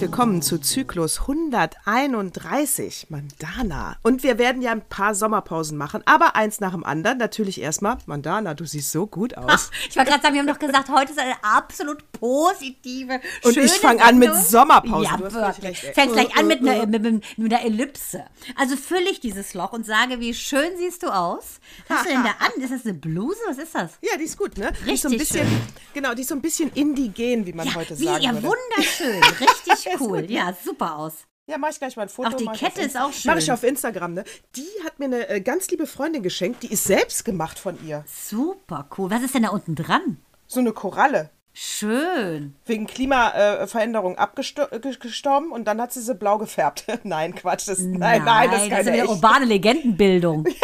Herzlich willkommen zu Zyklus 131, Mandana. Und wir werden ja ein paar Sommerpausen machen, aber eins nach dem anderen. Natürlich erstmal, Mandana, du siehst so gut aus. Ach, ich wollte gerade sagen, wir haben doch gesagt, heute ist eine absolut positive, Und ich fange an mit Sommerpausen. Ja, wirklich. Fängst gleich an mit einer, mit, mit einer Ellipse. Also fülle ich dieses Loch und sage, wie schön siehst du aus? Was hast du denn da an? Ist das eine Bluse? Was ist das? Ja, die ist gut, ne? Richtig die ist so ein bisschen, schön. Genau, die ist so ein bisschen indigen, wie man ja, heute sagen Ja, würde. wunderschön. Richtig cool. Ja, super aus. Ja, mach ich gleich mal ein Foto. Auch die Kette ist auch schön. Mach ich auf Instagram, ne? Die hat mir eine äh, ganz liebe Freundin geschenkt, die ist selbst gemacht von ihr. Super cool. Was ist denn da unten dran? So eine Koralle. Schön. Wegen Klimaveränderung abgestorben und dann hat sie sie blau gefärbt. nein, Quatsch. Das, nein, nein, das ist keine eine echte. urbane Legendenbildung.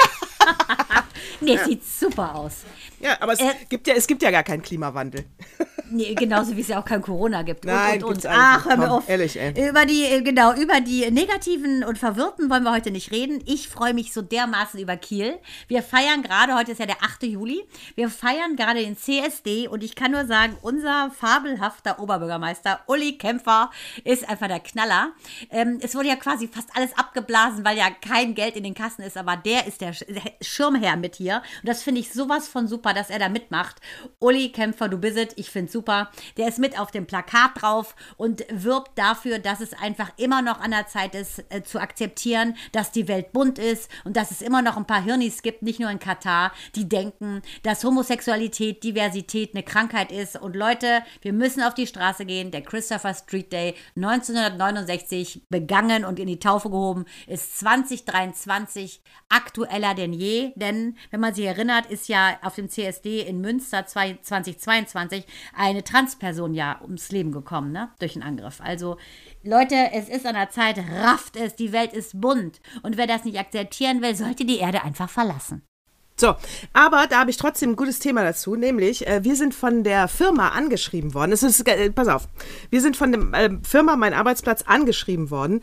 nee, sieht super aus. Ja, aber es, Äh, gibt ja, es gibt ja gar keinen Klimawandel. Nee, genauso wie es ja auch kein Corona gibt. Und, Nein, und, und. Ach, hör mir auf. ehrlich, ey. Über die, äh, genau, über die negativen und Verwirrten wollen wir heute nicht reden. Ich freue mich so dermaßen über Kiel. Wir feiern gerade, heute ist ja der 8. Juli, wir feiern gerade den CSD und ich kann nur sagen, unser fabelhafter Oberbürgermeister Uli Kämpfer ist einfach der Knaller. Ähm, es wurde ja quasi fast alles abgeblasen, weil ja kein Geld in den Kassen ist, aber der ist der Schirmherr mit hier. Und das finde ich sowas von super, dass er da mitmacht. Uli Kämpfer, du bist es, ich finde super. Der ist mit auf dem Plakat drauf und wirbt dafür, dass es einfach immer noch an der Zeit ist, äh, zu akzeptieren, dass die Welt bunt ist und dass es immer noch ein paar Hirnis gibt, nicht nur in Katar, die denken, dass Homosexualität, Diversität eine Krankheit ist. Und Leute, wir müssen auf die Straße gehen. Der Christopher Street Day 1969 begangen und in die Taufe gehoben, ist 2023 aktueller denn je. Denn, wenn man sich erinnert, ist ja auf dem CSD in Münster 2022 eine Transperson ja ums Leben gekommen, ne? Durch einen Angriff. Also, Leute, es ist an der Zeit, rafft es, die Welt ist bunt. Und wer das nicht akzeptieren will, sollte die Erde einfach verlassen. So, aber da habe ich trotzdem ein gutes Thema dazu, nämlich äh, wir sind von der Firma angeschrieben worden. Es ist, äh, pass auf, wir sind von der äh, Firma, mein Arbeitsplatz, angeschrieben worden.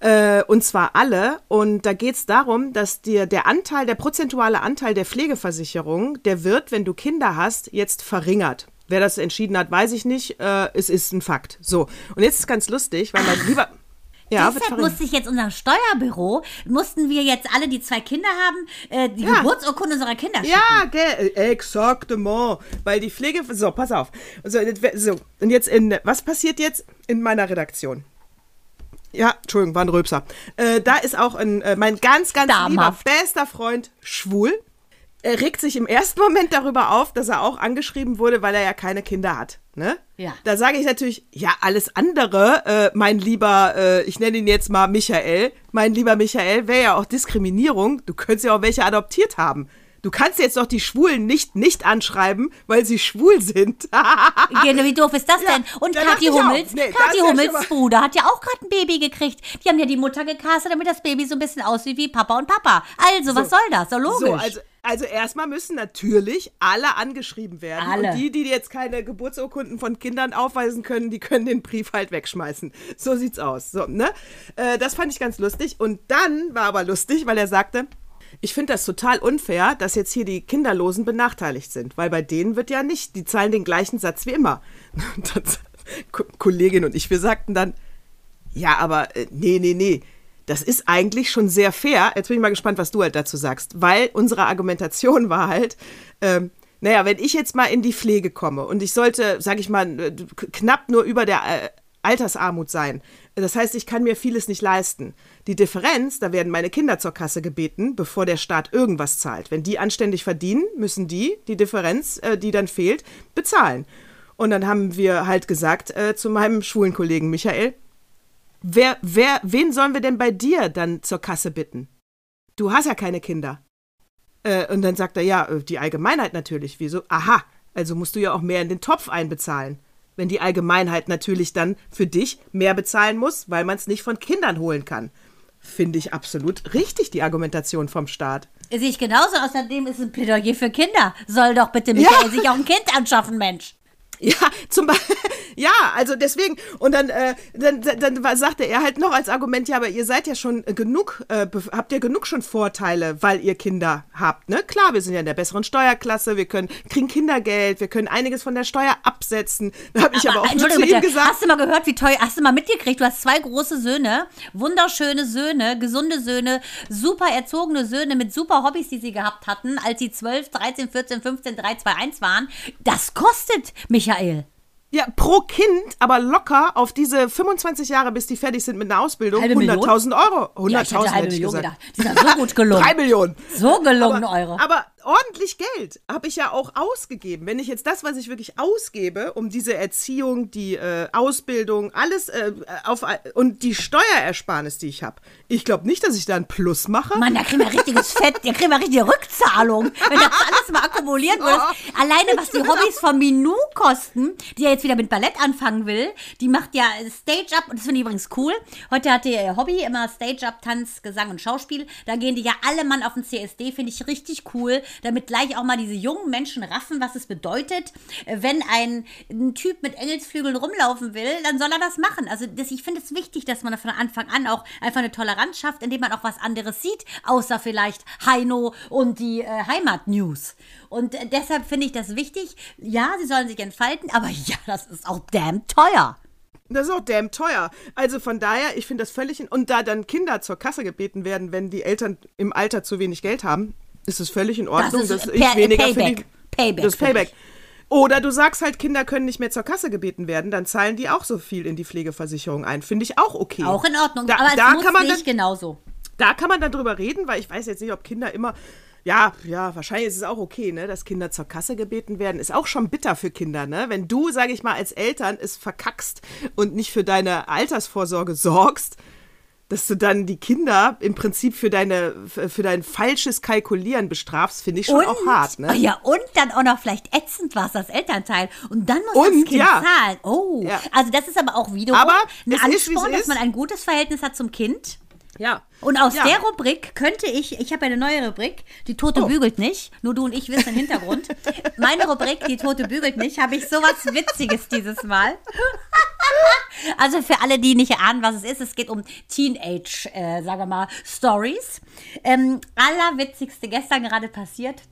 Äh, und zwar alle. Und da geht es darum, dass dir der Anteil, der prozentuale Anteil der Pflegeversicherung, der wird, wenn du Kinder hast, jetzt verringert. Wer das entschieden hat, weiß ich nicht. Äh, es ist ein Fakt. So, und jetzt ist ganz lustig, weil mein lieber. Ja, Deshalb musste ich jetzt unserem Steuerbüro, mussten wir jetzt alle, die zwei Kinder haben, äh, die Ja. Geburtsurkunde unserer Kinder schicken. Ja, gell, äh, exaktement. Weil die Pflege. So, pass auf. So, so, und jetzt in. Was passiert jetzt in meiner Redaktion? Ja, Entschuldigung, war ein Röpser. Äh, da ist auch ein, äh, mein ganz, ganz Damhaft. lieber bester Freund schwul. Er regt sich im ersten Moment darüber auf, dass er auch angeschrieben wurde, weil er ja keine Kinder hat. Ne? Ja. Da sage ich natürlich, ja, alles andere, äh, mein lieber, äh, ich nenne ihn jetzt mal Michael, mein lieber Michael, wäre ja auch Diskriminierung. Du könntest ja auch welche adoptiert haben. Du kannst jetzt doch die Schwulen nicht nicht anschreiben, weil sie schwul sind. Genau, wie doof ist das Ja, denn? Und da Kathi. Hummels, Nee, Kathi ja Hummels Bruder hat ja auch gerade ein Baby gekriegt. Die haben ja die Mutter gecastet, damit das Baby so ein bisschen aussieht wie Papa und Papa. Also, was soll das? So logisch. So, also, also erstmal müssen natürlich alle angeschrieben werden. Alle. Und die, die jetzt keine Geburtsurkunden von Kindern aufweisen können, die können den Brief halt wegschmeißen. So sieht's aus. So, ne? Äh, das fand ich ganz lustig. Und dann war aber lustig, weil er sagte, ich finde das total unfair, dass jetzt hier die Kinderlosen benachteiligt sind, weil bei denen wird ja nicht, die zahlen den gleichen Satz wie immer. Ko- Kollegin und ich, wir sagten dann, ja, aber äh, nee, nee, nee. Das ist eigentlich schon sehr fair. Jetzt bin ich mal gespannt, was du halt dazu sagst. Weil unsere Argumentation war halt, ähm, naja, wenn ich jetzt mal in die Pflege komme und ich sollte, sag ich mal, knapp nur über der äh, Altersarmut sein. Das heißt, ich kann mir vieles nicht leisten. Die Differenz, da werden meine Kinder zur Kasse gebeten, bevor der Staat irgendwas zahlt. Wenn die anständig verdienen, müssen die die Differenz, äh, die dann fehlt, bezahlen. Und dann haben wir halt gesagt äh, zu meinem schwulen Kollegen Michael, wer, wer, wen sollen wir denn bei dir dann zur Kasse bitten? Du hast ja keine Kinder. Äh, und dann sagt er, ja, äh, die Allgemeinheit natürlich. Wieso? Aha, also musst du ja auch mehr in den Topf einbezahlen. Wenn die Allgemeinheit natürlich dann für dich mehr bezahlen muss, weil man es nicht von Kindern holen kann. Finde ich absolut richtig, die Argumentation vom Staat. Sehe ich genauso. Außerdem ist es ein Plädoyer für Kinder. Soll doch bitte Michael Ja. sich auch ein Kind anschaffen, Mensch. Ja, zum Beispiel, ja, also deswegen, und dann, äh, dann, dann, dann sagte er halt noch als Argument, ja, aber ihr seid ja schon genug, äh, habt ihr genug schon Vorteile, weil ihr Kinder habt, ne? Klar, wir sind ja in der besseren Steuerklasse, wir können, kriegen Kindergeld, wir können einiges von der Steuer absetzen. Da habe ich aber auch nur zu ihm gesagt. Hast du mal gehört, wie teuer, hast du mal mitgekriegt, du hast zwei große Söhne, wunderschöne Söhne, gesunde Söhne, super erzogene Söhne mit super Hobbys, die sie gehabt hatten, als sie 12, 13, 14, 15, 3, 2, 1 waren. Das kostet mich Michael. Ja, pro Kind, aber locker auf diese 25 Jahre, bis die fertig sind mit einer Ausbildung, 100.000 Euro. 100.000 ja, ich hätte, hätte ich gesagt. Gedacht. Die sind so gut gelungen. Drei Millionen. So gelungen aber, Euro. Aber ordentlich Geld habe ich ja auch ausgegeben. Wenn ich jetzt das, was ich wirklich ausgebe, um diese Erziehung, die äh, Ausbildung, alles äh, auf und die Steuerersparnis, die ich habe, ich glaube nicht, dass ich da ein Plus mache. Mann, da kriegen wir richtiges Fett, da kriegen wir richtige Rückzahlung. Wenn das alles mal akkumuliert wird. Alleine, was die Hobbys von Minou kosten, die ja jetzt wieder mit Ballett anfangen will, die macht ja Stage-Up, und das finde ich übrigens cool. Heute hatte ihr Hobby immer Stage-Up, Tanz, Gesang und Schauspiel. Da gehen die ja alle Mann auf den CSD, finde ich richtig cool damit gleich auch mal diese jungen Menschen raffen, was es bedeutet, wenn ein, ein Typ mit Engelsflügeln rumlaufen will, dann soll er das machen. Also das, ich finde es wichtig, dass man von Anfang an auch einfach eine Toleranz schafft, indem man auch was anderes sieht, außer vielleicht Heino und die äh, Heimat-News. Und äh, deshalb finde ich das wichtig. Ja, sie sollen sich entfalten, aber ja, das ist auch damn teuer. Das ist auch damn teuer. Also von daher, ich finde das völlig. Und da dann Kinder zur Kasse gebeten werden, wenn die Eltern im Alter zu wenig Geld haben, ist es völlig in Ordnung, das dass ich weniger Payback. für die, Payback. Das Payback. Oder du sagst halt, Kinder können nicht mehr zur Kasse gebeten werden, dann zahlen die auch so viel in die Pflegeversicherung ein. Finde ich auch okay. Auch in Ordnung, da, aber da kann man nicht dann, genauso. Da kann man dann drüber reden, weil ich weiß jetzt nicht, ob Kinder immer. Ja, ja, wahrscheinlich ist es auch okay, ne, dass Kinder zur Kasse gebeten werden. Ist auch schon bitter für Kinder, ne? Wenn du, sage ich mal, als Eltern es verkackst und nicht für deine Altersvorsorge sorgst, dass du dann die Kinder im Prinzip für deine für dein falsches Kalkulieren bestrafst, finde ich schon und, auch hart, ne? Ja, und dann auch noch vielleicht ätzend war es das Elternteil und dann muss Und, das Kind ja. zahlen. Oh, Ja. also das ist aber auch wiederum Aber ein Ansporn, dass man ein gutes Verhältnis hat zum Kind. Ja. Und aus Ja. der Rubrik könnte ich, ich habe eine neue Rubrik, die Tote Oh. bügelt nicht, nur du und ich wissen den Hintergrund. Meine Rubrik, die Tote bügelt nicht, habe ich sowas Witziges dieses Mal. Also für alle, die nicht ahnen, was es ist, es geht um Teenage, äh, sagen wir mal, Stories. Ähm, allerwitzigste gestern gerade passiert.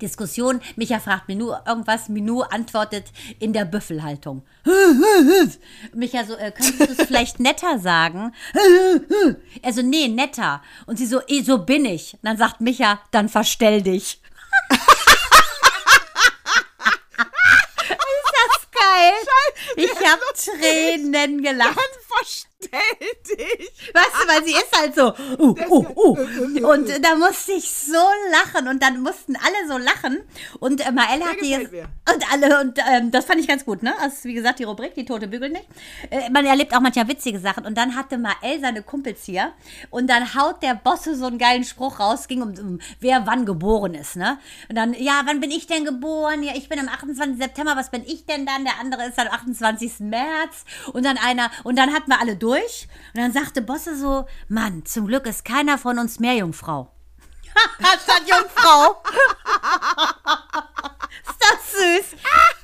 Diskussion, Micha fragt Minou irgendwas, Minou antwortet in der Büffelhaltung. Micha so, äh, könntest du es vielleicht netter sagen? Also, nee, netter. Und sie so, eh, so bin ich. Und dann sagt Micha, dann verstell dich. Ist das geil? Ich hab Tränen gelacht. Verstell dich. Weißt du, weil sie ist halt so, uh, uh, uh. Und äh, da musste ich so lachen und dann mussten alle so lachen. Und äh, Mael hat die und alle und ähm, das fand ich ganz gut, ne? Das ist wie gesagt die Rubrik, die Tote bügelt nicht. Äh, man erlebt auch manchmal witzige Sachen und dann hatte Mael seine Kumpels hier und dann haut der Bosse so einen geilen Spruch raus, ging um, um wer wann geboren ist, ne? Und dann, ja, wann bin ich denn geboren? Ja, ich bin am 28. September, was bin ich denn dann? Der andere ist am 28. März und dann einer und dann hatten wir alle durch und dann sagte Bosse so, Mann, zum Glück ist keiner von uns Meerjungfrau. Statt Jungfrau. ist das süß?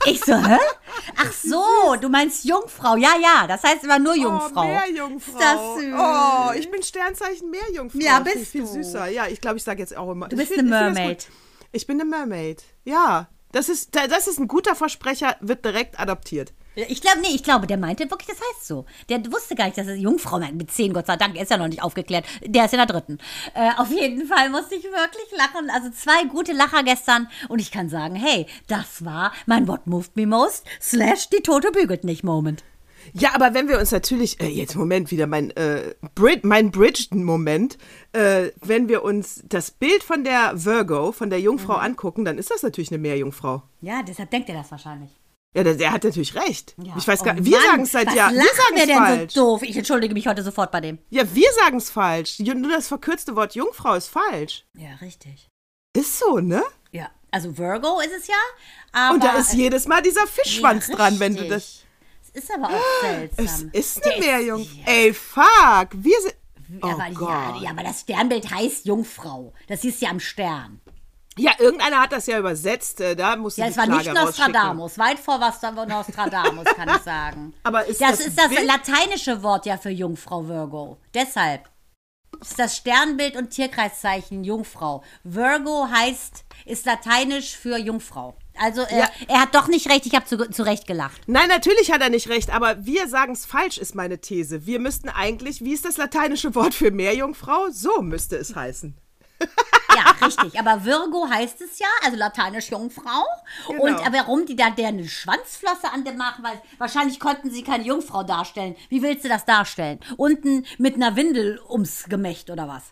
Ich so, hä? Ach so, du meinst Jungfrau. Ja, ja, das heißt immer nur Jungfrau. Oh, Meerjungfrau. Ist das süß? Oh, ich bin Sternzeichen Meerjungfrau. Ja, Viel, bist viel du. süßer. Ja, ich glaube, ich sage jetzt auch immer. Du ich bist find- eine ich Mermaid. gut. Ich bin eine Mermaid. Ja, das ist, das ist ein guter Versprecher, wird direkt adoptiert. Ich glaube, nee, ich glaube, der meinte wirklich, das heißt so. Der wusste gar nicht, dass er Jungfrau. Mit zehn, Gott sei Dank, ist ja noch nicht aufgeklärt. Der ist in der dritten. Äh, auf jeden Fall musste ich wirklich lachen. Also zwei gute Lacher gestern. Und ich kann sagen, hey, das war mein What Moved Me Most slash die Tote bügelt nicht Moment. Ja, aber wenn wir uns natürlich, äh, jetzt Moment wieder, mein, äh, Brid mein Bridgerton-Moment, äh, wenn wir uns das Bild von der Virgo, von der Jungfrau Mhm. angucken, dann ist das natürlich eine Meerjungfrau. Ja, deshalb denkt er das wahrscheinlich. Ja, der, der hat natürlich recht. Ja. Ich weiß Oh gar nicht, wir sagen es seit Jahren. Wir sagen es falsch. so doof? Ich entschuldige mich heute sofort bei dem. Ja, wir sagen es falsch. Nur das verkürzte Wort Jungfrau ist falsch. Ja, richtig. Ist so, ne? Ja, also Virgo ist es ja, aber... Und da ist jedes Mal dieser Fischschwanz Ja, dran, wenn du das. Es ist aber auch Es seltsam. ist Der eine Meerjungfrau. ja, Ey, fuck. Wir sind. Oh aber, ja, Gott. ja, aber das Sternbild heißt Jungfrau. Das siehst du ja am Stern. Ja, irgendeiner hat das ja übersetzt. äh, Da musste Ja, es war Klage nicht. Nostradamus. Weit vor was Nostradamus, kann ich sagen. Aber ist das, das ist das Bild- lateinische Wort ja für Jungfrau Virgo. Deshalb. Ist das Sternbild und Tierkreiszeichen Jungfrau. Virgo heißt, ist lateinisch für Jungfrau. Also äh, Ja. er hat doch nicht recht, ich habe zu, zu Recht gelacht. Nein, natürlich hat er nicht recht, aber wir sagen es falsch, ist meine These. Wir müssten eigentlich, wie ist das lateinische Wort für Meerjungfrau? So müsste es heißen. Ja, richtig. Aber Virgo heißt es ja, also lateinisch Jungfrau. Genau. Und warum die da deren Schwanzflosse an dem machen, weil wahrscheinlich konnten sie keine Jungfrau darstellen. Wie willst du das darstellen? Unten mit einer Windel ums Gemächt oder was?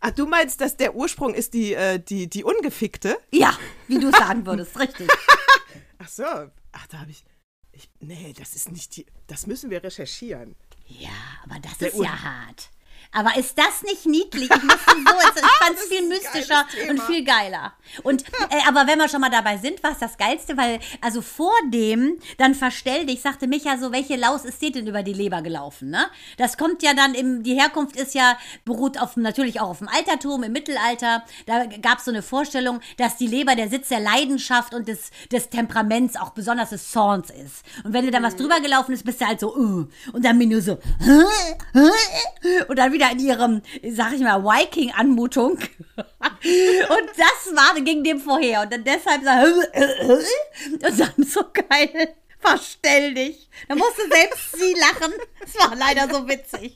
Ach, du meinst, dass der Ursprung ist die, äh, die, die Ungefickte? Ja, wie du sagen würdest, richtig. Ach so. Ach, da habe ich, ich. Nee, das ist nicht die. Das müssen wir recherchieren. Ja, aber das Der ist Ur- ja hart. Aber ist das nicht niedlich? Ich, so, ich fand es viel mystischer und viel geiler. Und, äh, aber wenn wir schon mal dabei sind, war es das Geilste, weil, also vor dem, dann verstell dich, sagte Micha so, welche Laus ist dir denn über die Leber gelaufen, ne? Das kommt ja dann im, die Herkunft ist ja, beruht auf, natürlich auch auf dem Altertum, im Mittelalter. Da gab es so eine Vorstellung, dass die Leber der Sitz der Leidenschaft und des, des Temperaments, auch besonders des Zorns ist. Und wenn dir dann was drüber gelaufen ist, bist du halt so, uh, und dann bin du so, und dann wieder in ihrem, sag ich mal, Viking-Anmutung. Und das war, ging dem vorher. Und dann deshalb so, und dann so geil, verstell dich. Da musste selbst sie lachen. Es war leider so witzig.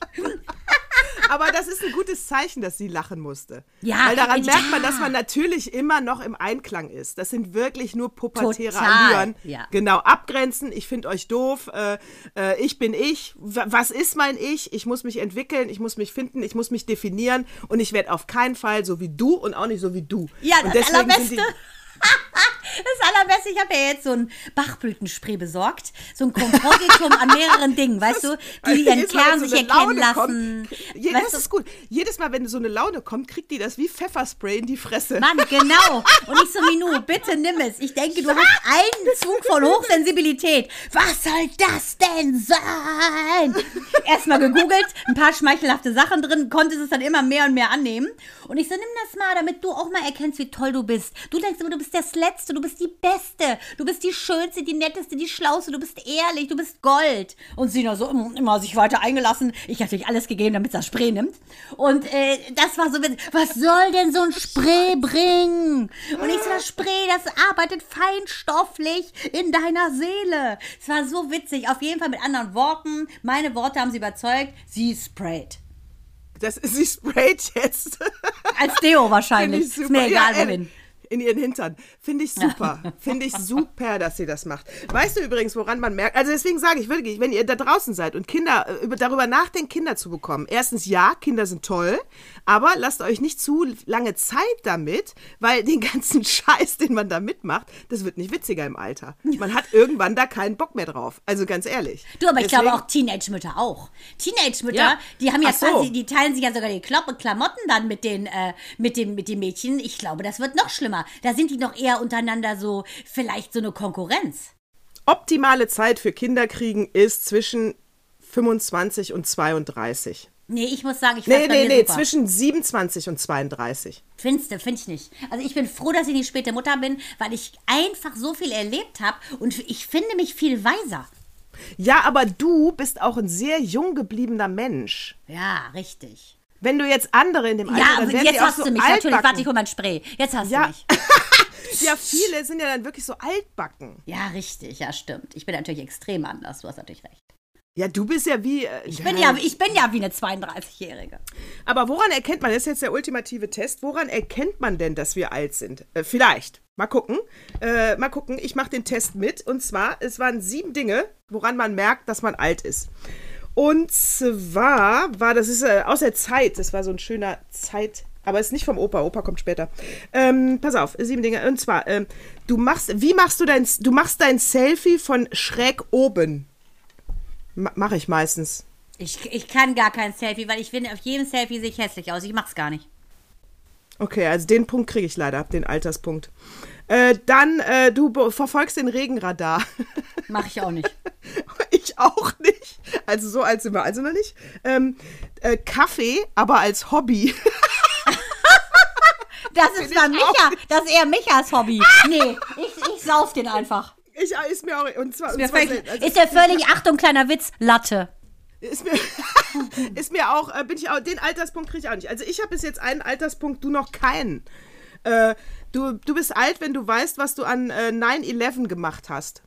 Aber das ist ein gutes Zeichen, dass sie lachen musste. Ja, Weil daran ja. merkt man, dass man natürlich immer noch im Einklang ist. Das sind wirklich nur pubertäre Total, Allüren. ja. Genau, abgrenzen, ich finde euch doof, äh, äh, ich bin ich, was ist mein Ich? Ich muss mich entwickeln, ich muss mich finden, ich muss mich definieren und ich werde auf keinen Fall so wie du und auch nicht so wie du. Ja, und das deswegen sind Allerbeste. Das Allerbeste, ich habe ja jetzt so ein Bachblütenspray besorgt. So ein Kompositum an mehreren Dingen, weißt du, die ihren Jedes Kern sich so eine erkennen Laune lassen. Je, das du, ist gut. Jedes Mal, wenn so eine Laune kommt, kriegt die das wie Pfefferspray in die Fresse. Mann, genau. Und ich so, Minu, bitte nimm es. Ich denke, du hast einen Zug von Hochsensibilität. Was soll das denn sein? Erstmal gegoogelt, ein paar schmeichelhafte Sachen drin, konntest es dann immer mehr und mehr annehmen. Und ich so, nimm das mal, damit du auch mal erkennst, wie toll du bist. Du denkst immer, du bist das Letzte, du bist die Beste, du bist die Schönste, die Netteste, die Schlauste, du bist ehrlich, du bist Gold. Und sie noch so mm, immer sich weiter eingelassen. Ich habe natürlich alles gegeben, damit sie das Spray nimmt. Und äh, das war so, witzig. was soll denn so ein Spray bringen? Und ich so, das Spray, das arbeitet feinstofflich in deiner Seele. Es war so witzig. Auf jeden Fall mit anderen Worten. Meine Worte haben sie überzeugt. Sie sprayt. Das, sie sprayt jetzt. Als Deo wahrscheinlich. ich Ist mir egal, Ja, äh, wohin. In ihren Hintern. Finde ich super. Finde ich super, dass sie das macht. Weißt du übrigens, woran man merkt? Also deswegen sage ich wirklich, wenn ihr da draußen seid und Kinder äh, über, darüber nachdenkt, Kinder zu bekommen. Erstens, ja, Kinder sind toll, aber lasst euch nicht zu lange Zeit damit, weil den ganzen Scheiß, den man da mitmacht, das wird nicht witziger im Alter. Man hat irgendwann da keinen Bock mehr drauf. Also ganz ehrlich. Du, aber ich Deswegen- glaube auch Teenage-Mütter auch. Teenage-Mütter, Ja. die haben ja so. quasi, die teilen sich ja sogar die Klopp Klamotten dann mit den, äh, mit, den, mit den Mädchen. Ich glaube, das wird noch schlimmer. Da sind die noch eher untereinander so, vielleicht so eine Konkurrenz. optimale Zeit für Kinderkriegen ist zwischen 25 und 32. Nee, ich muss sagen, ich Nee, nee, nee, super. zwischen 27 und 32. Findest du, find ich nicht. Also ich bin froh, dass ich nicht späte Mutter bin, weil ich einfach so viel erlebt habe und ich finde mich viel weiser. Ja, aber du bist auch ein sehr jung gebliebener Mensch. Ja, richtig. Wenn du jetzt andere in dem Alter, Ja, dann aber werden jetzt die auch hast so du mich. Natürlich, altbacken. warte, ich hol mein Spray. Jetzt hast Ja. du mich. Ja, viele sind ja dann wirklich so altbacken. Ja, richtig, ja, stimmt. Ich bin natürlich extrem anders, du hast natürlich recht. Ja, du bist ja wie. äh, Ich bin ja, ich bin ja wie eine 32-Jährige. Aber woran erkennt man, das ist jetzt der ultimative Test, woran erkennt man denn, dass wir alt sind? Äh, vielleicht. Mal gucken. Äh, mal gucken. Ich mache den Test mit. Und zwar, es waren sieben Dinge, woran man merkt, dass man alt ist. Und zwar war, das ist äh, aus der Zeit, das war so ein schöner Zeit. Aber ist nicht vom Opa, Opa kommt später. Ähm, pass auf, sieben Dinge. Und zwar, ähm, du machst, wie machst du dein, du machst dein Selfie von schräg oben. Ma Mache ich meistens. Ich, ich kann gar kein Selfie, weil ich finde, auf jedem Selfie sehe ich hässlich aus. Ich mach's gar nicht. Okay, also den Punkt kriege ich leider, den Alterspunkt. Äh, dann, äh, du verfolgst den Regenradar. Mach ich auch nicht. ich auch nicht. Also so alt sind wir also noch nicht. Ähm, äh, Kaffee, aber als Hobby. Das ist ich Micha. Das ist eher Michas Hobby. Nee, ich, ich sauf den einfach. Ich, ist mir auch, und zwar, und Mir zwar völlig. Also ist der völlig, Achtung, kleiner Witz, Latte. Ist mir, ist mir auch, äh, bin ich auch, den Alterspunkt kriege ich auch nicht. Also ich habe bis jetzt einen Alterspunkt, du noch keinen. Äh, du, du bist alt, wenn du weißt, was du an äh, 9-11 gemacht hast.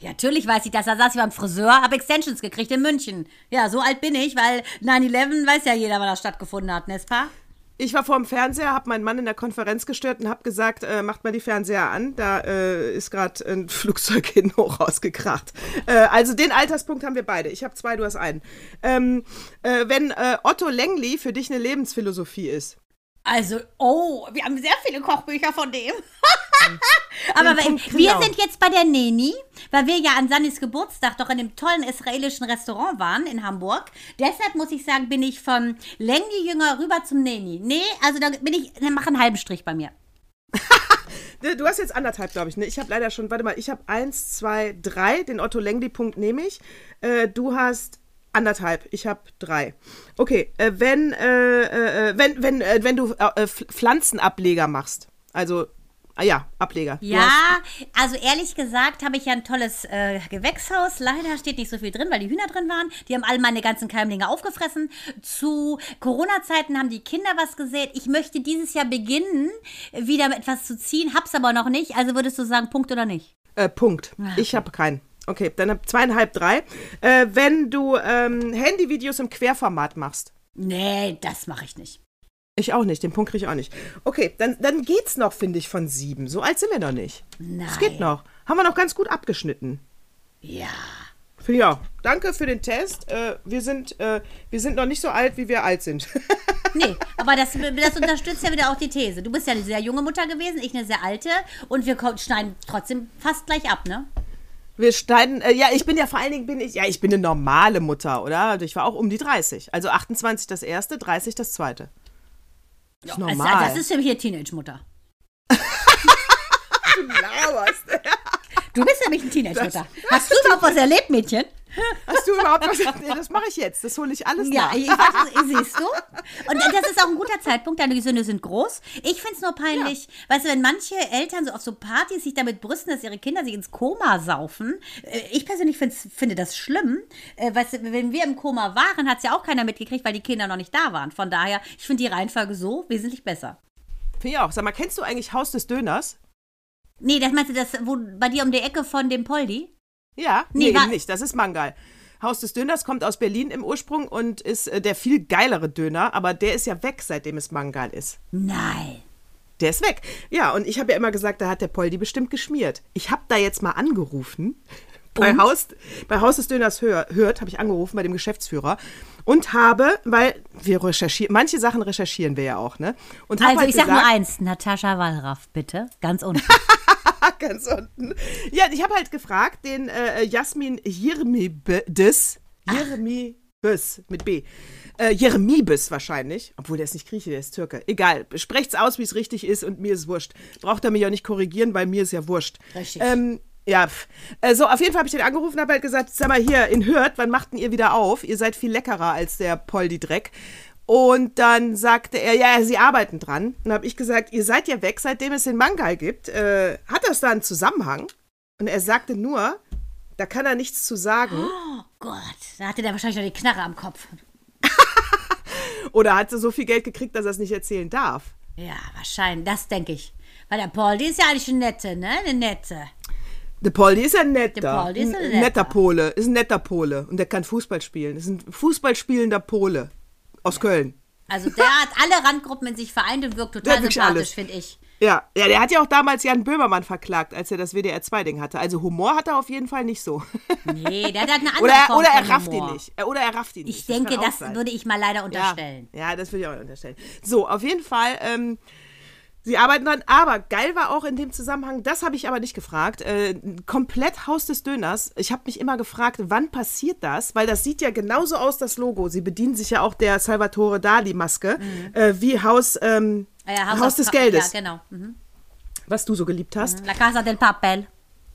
Ja, natürlich weiß ich das. Da saß ich beim Friseur, habe Extensions gekriegt in München. Ja, so alt bin ich, weil 9-11 weiß ja jeder, wann das stattgefunden hat, n'est-ce pas? Ich war vor dem Fernseher, habe meinen Mann in der Konferenz gestört und habe gesagt, äh, macht mal die Fernseher an. Da äh, ist gerade ein Flugzeug hin hoch rausgekracht. Äh, also den Alterspunkt haben wir beide. Ich habe zwei, du hast einen. Ähm, äh, wenn äh, Otto Lengli für dich eine Lebensphilosophie ist. Also, oh, wir haben sehr viele Kochbücher von dem. Aber ich wir sind jetzt bei der Neni, weil wir ja an Sannis Geburtstag doch in dem tollen israelischen Restaurant waren in Hamburg. Deshalb muss ich sagen, bin ich vom Lengli Jünger rüber zum Neni. Nee, also da bin ich, dann mach einen halben Strich bei mir. Ne, Du hast jetzt anderthalb, glaube ich. Ne? Ich habe leider schon, warte mal, ich habe eins, zwei, drei. Den Otto Lengli-Punkt nehme ich. Äh, du hast anderthalb. Ich habe drei. Okay, äh, wenn, äh, äh, wenn, wenn, äh, wenn du äh, Pf- Pflanzenableger machst. Also, ah ja, Ableger. Ja, also ehrlich gesagt habe ich ja ein tolles äh, Gewächshaus. Leider steht nicht so viel drin, weil die Hühner drin waren. Die haben alle meine ganzen Keimlinge aufgefressen. Zu Corona-Zeiten haben die Kinder was gesät. Ich möchte dieses Jahr beginnen, wieder mit etwas zu ziehen, hab's aber noch nicht. Also würdest du sagen, Punkt oder nicht? Äh, Punkt. Ah, Ich habe keinen. Okay, dann zweieinhalb, drei. Äh, wenn du ähm, Handyvideos im Querformat machst. Nee, das mache ich nicht. Ich auch nicht, den Punkt kriege ich auch nicht. Okay, dann, dann geht's noch, finde ich, von sieben. So alt sind wir noch nicht. Nein. Es geht noch. Haben wir noch ganz gut abgeschnitten. Ja. Auch. Danke für den Test. Äh, wir, sind, äh, wir sind noch nicht so alt, wie wir alt sind. Nee, aber das, das unterstützt ja wieder auch die These. Du bist ja eine sehr junge Mutter gewesen, ich eine sehr alte. Und wir schneiden trotzdem fast gleich ab, ne? Wir schneiden, äh, ja, ich bin ja vor allen Dingen, bin ich, ja, ich bin eine normale Mutter, oder? Also Ich war auch um die 30. Also 28 das erste, 30 das zweite. Das ist Also, normal. das ist für mich eine Teenage-Mutter. du laberst. Du bist nämlich eine Teenage-Mutter. Hast du überhaupt was erlebt, Mädchen? Hast du überhaupt was? Nee, das mache ich jetzt. Das hole ich alles Ja, nach. ich weiß, siehst du? Und das ist auch ein guter Zeitpunkt, deine Söhne sind groß. Ich finde es nur peinlich, weißt du, wenn manche Eltern so auf so Partys sich damit brüsten, dass ihre Kinder sich ins Koma saufen. Äh, Ich persönlich finde das schlimm. Äh, Weißt du, wenn wir im Koma waren, hat es ja auch keiner mitgekriegt, weil die Kinder noch nicht da waren. Von daher, ich finde die Reihenfolge so wesentlich besser. Finde ich auch. Sag mal, kennst du eigentlich Haus des Döners? Nee, das meinst du das wo, bei dir um die Ecke von dem Poldi? Ja, Nee, nee, nicht. Das ist Mangal. Haus des Döners kommt aus Berlin im Ursprung und ist äh, der viel geilere Döner, aber der ist ja weg, seitdem es Mangal ist. Nein. Der ist weg. Ja, und ich habe ja immer gesagt, da hat der Poldi bestimmt geschmiert. Ich habe da jetzt mal angerufen. Bei? Haus, bei Haus des Döners hör, hört, habe ich angerufen bei dem Geschäftsführer und habe, weil wir recherchieren, manche Sachen recherchieren wir ja auch, ne? Also halt ich sag nur gesagt- eins, Natascha Wallraff, bitte. Ganz unten. ganz unten. Ja, ich habe halt gefragt, den äh, Jasmin Jirmibes, Jirmibes mit B. Äh, Jeremibes wahrscheinlich, obwohl der ist nicht Grieche, der ist Türke. Egal, sprecht's aus, wie es richtig ist und mir ist wurscht. Braucht er mich auch nicht korrigieren, weil mir ist ja wurscht. Richtig. Ähm, ja, äh, so, auf jeden Fall habe ich den angerufen und habe halt gesagt, sag mal hier, in Hürth, wann macht denn ihr wieder auf? Ihr seid viel leckerer als der Poldi Dreck. Und dann sagte er, ja, sie arbeiten dran. Und habe ich gesagt, ihr seid ja weg, seitdem es den Mangal gibt. Äh, hat das da einen Zusammenhang? Und er sagte nur, da kann er nichts zu sagen. Oh Gott, da hatte der wahrscheinlich noch die Knarre am Kopf. Oder hat er so viel Geld gekriegt, dass er es nicht erzählen darf. Ja, wahrscheinlich, das denke ich. Weil der Paul, die ist ja eigentlich eine nette, ne? Eine nette. Der Poldi ist ein netter. Der Poldi ist ein ein netter. netter Pole. Ist ein netter Pole. Und der kann Fußball spielen. Ist ein Fußballspielender Pole. Aus Köln. Also der hat alle Randgruppen in sich vereint und wirkt total wirklich sympathisch, finde ich. Ja, ja, der hat ja auch damals Jan Böhmermann verklagt, als er das WDR 2-Ding hatte. Also Humor hat er auf jeden Fall nicht so. Nee, der hat eine andere oder er, Form oder er rafft Humor. ihn nicht. Er- Oder er rafft ihn Ich nicht. denke, kann auch das sein. würde ich mal leider ja, unterstellen. ja, das würde ich auch unterstellen. So, auf jeden Fall, ähm, sie arbeiten dran. Aber geil war auch in dem Zusammenhang, das habe ich aber nicht gefragt, äh, komplett Haus des Döners. Ich habe mich immer gefragt, wann passiert das? Weil das sieht ja genauso aus, das Logo. Sie bedienen sich ja auch der Salvatore Dali-Maske, äh, wie Haus, ähm, Mhm. Ja, Haus, auf- des Geldes, Ja, genau. Mhm. was du so geliebt hast. La Casa del Papel.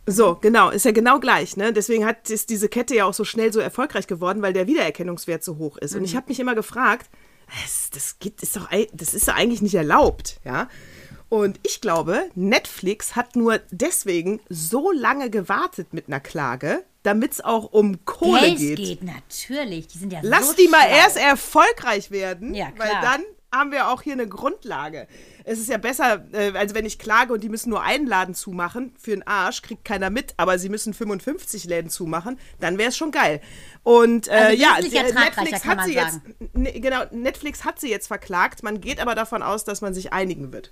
So, genau, ist ja genau gleich, ne? Deswegen hat ist diese Kette ja auch so schnell so erfolgreich geworden, weil der Wiedererkennungswert so hoch ist. Und ich habe mich immer gefragt, Das, das, geht, ist doch, das ist doch eigentlich nicht erlaubt, ja. Und ich glaube, Netflix hat nur deswegen so lange gewartet mit einer Klage, damit es auch um Kohle Geld geht. geht. natürlich. Die sind ja Lass so die mal schlau. erst erfolgreich werden, Ja, weil dann haben wir auch hier eine Grundlage. Es ist ja besser, äh, also wenn ich klage und die müssen nur einen Laden zumachen, für den Arsch kriegt keiner mit, aber sie müssen 55 Läden zumachen, dann wäre es schon geil. Und äh, Also ja, äh, Netflix hat sie sagen. jetzt, ne, genau, Netflix hat sie jetzt verklagt. Man geht aber davon aus, dass man sich einigen wird.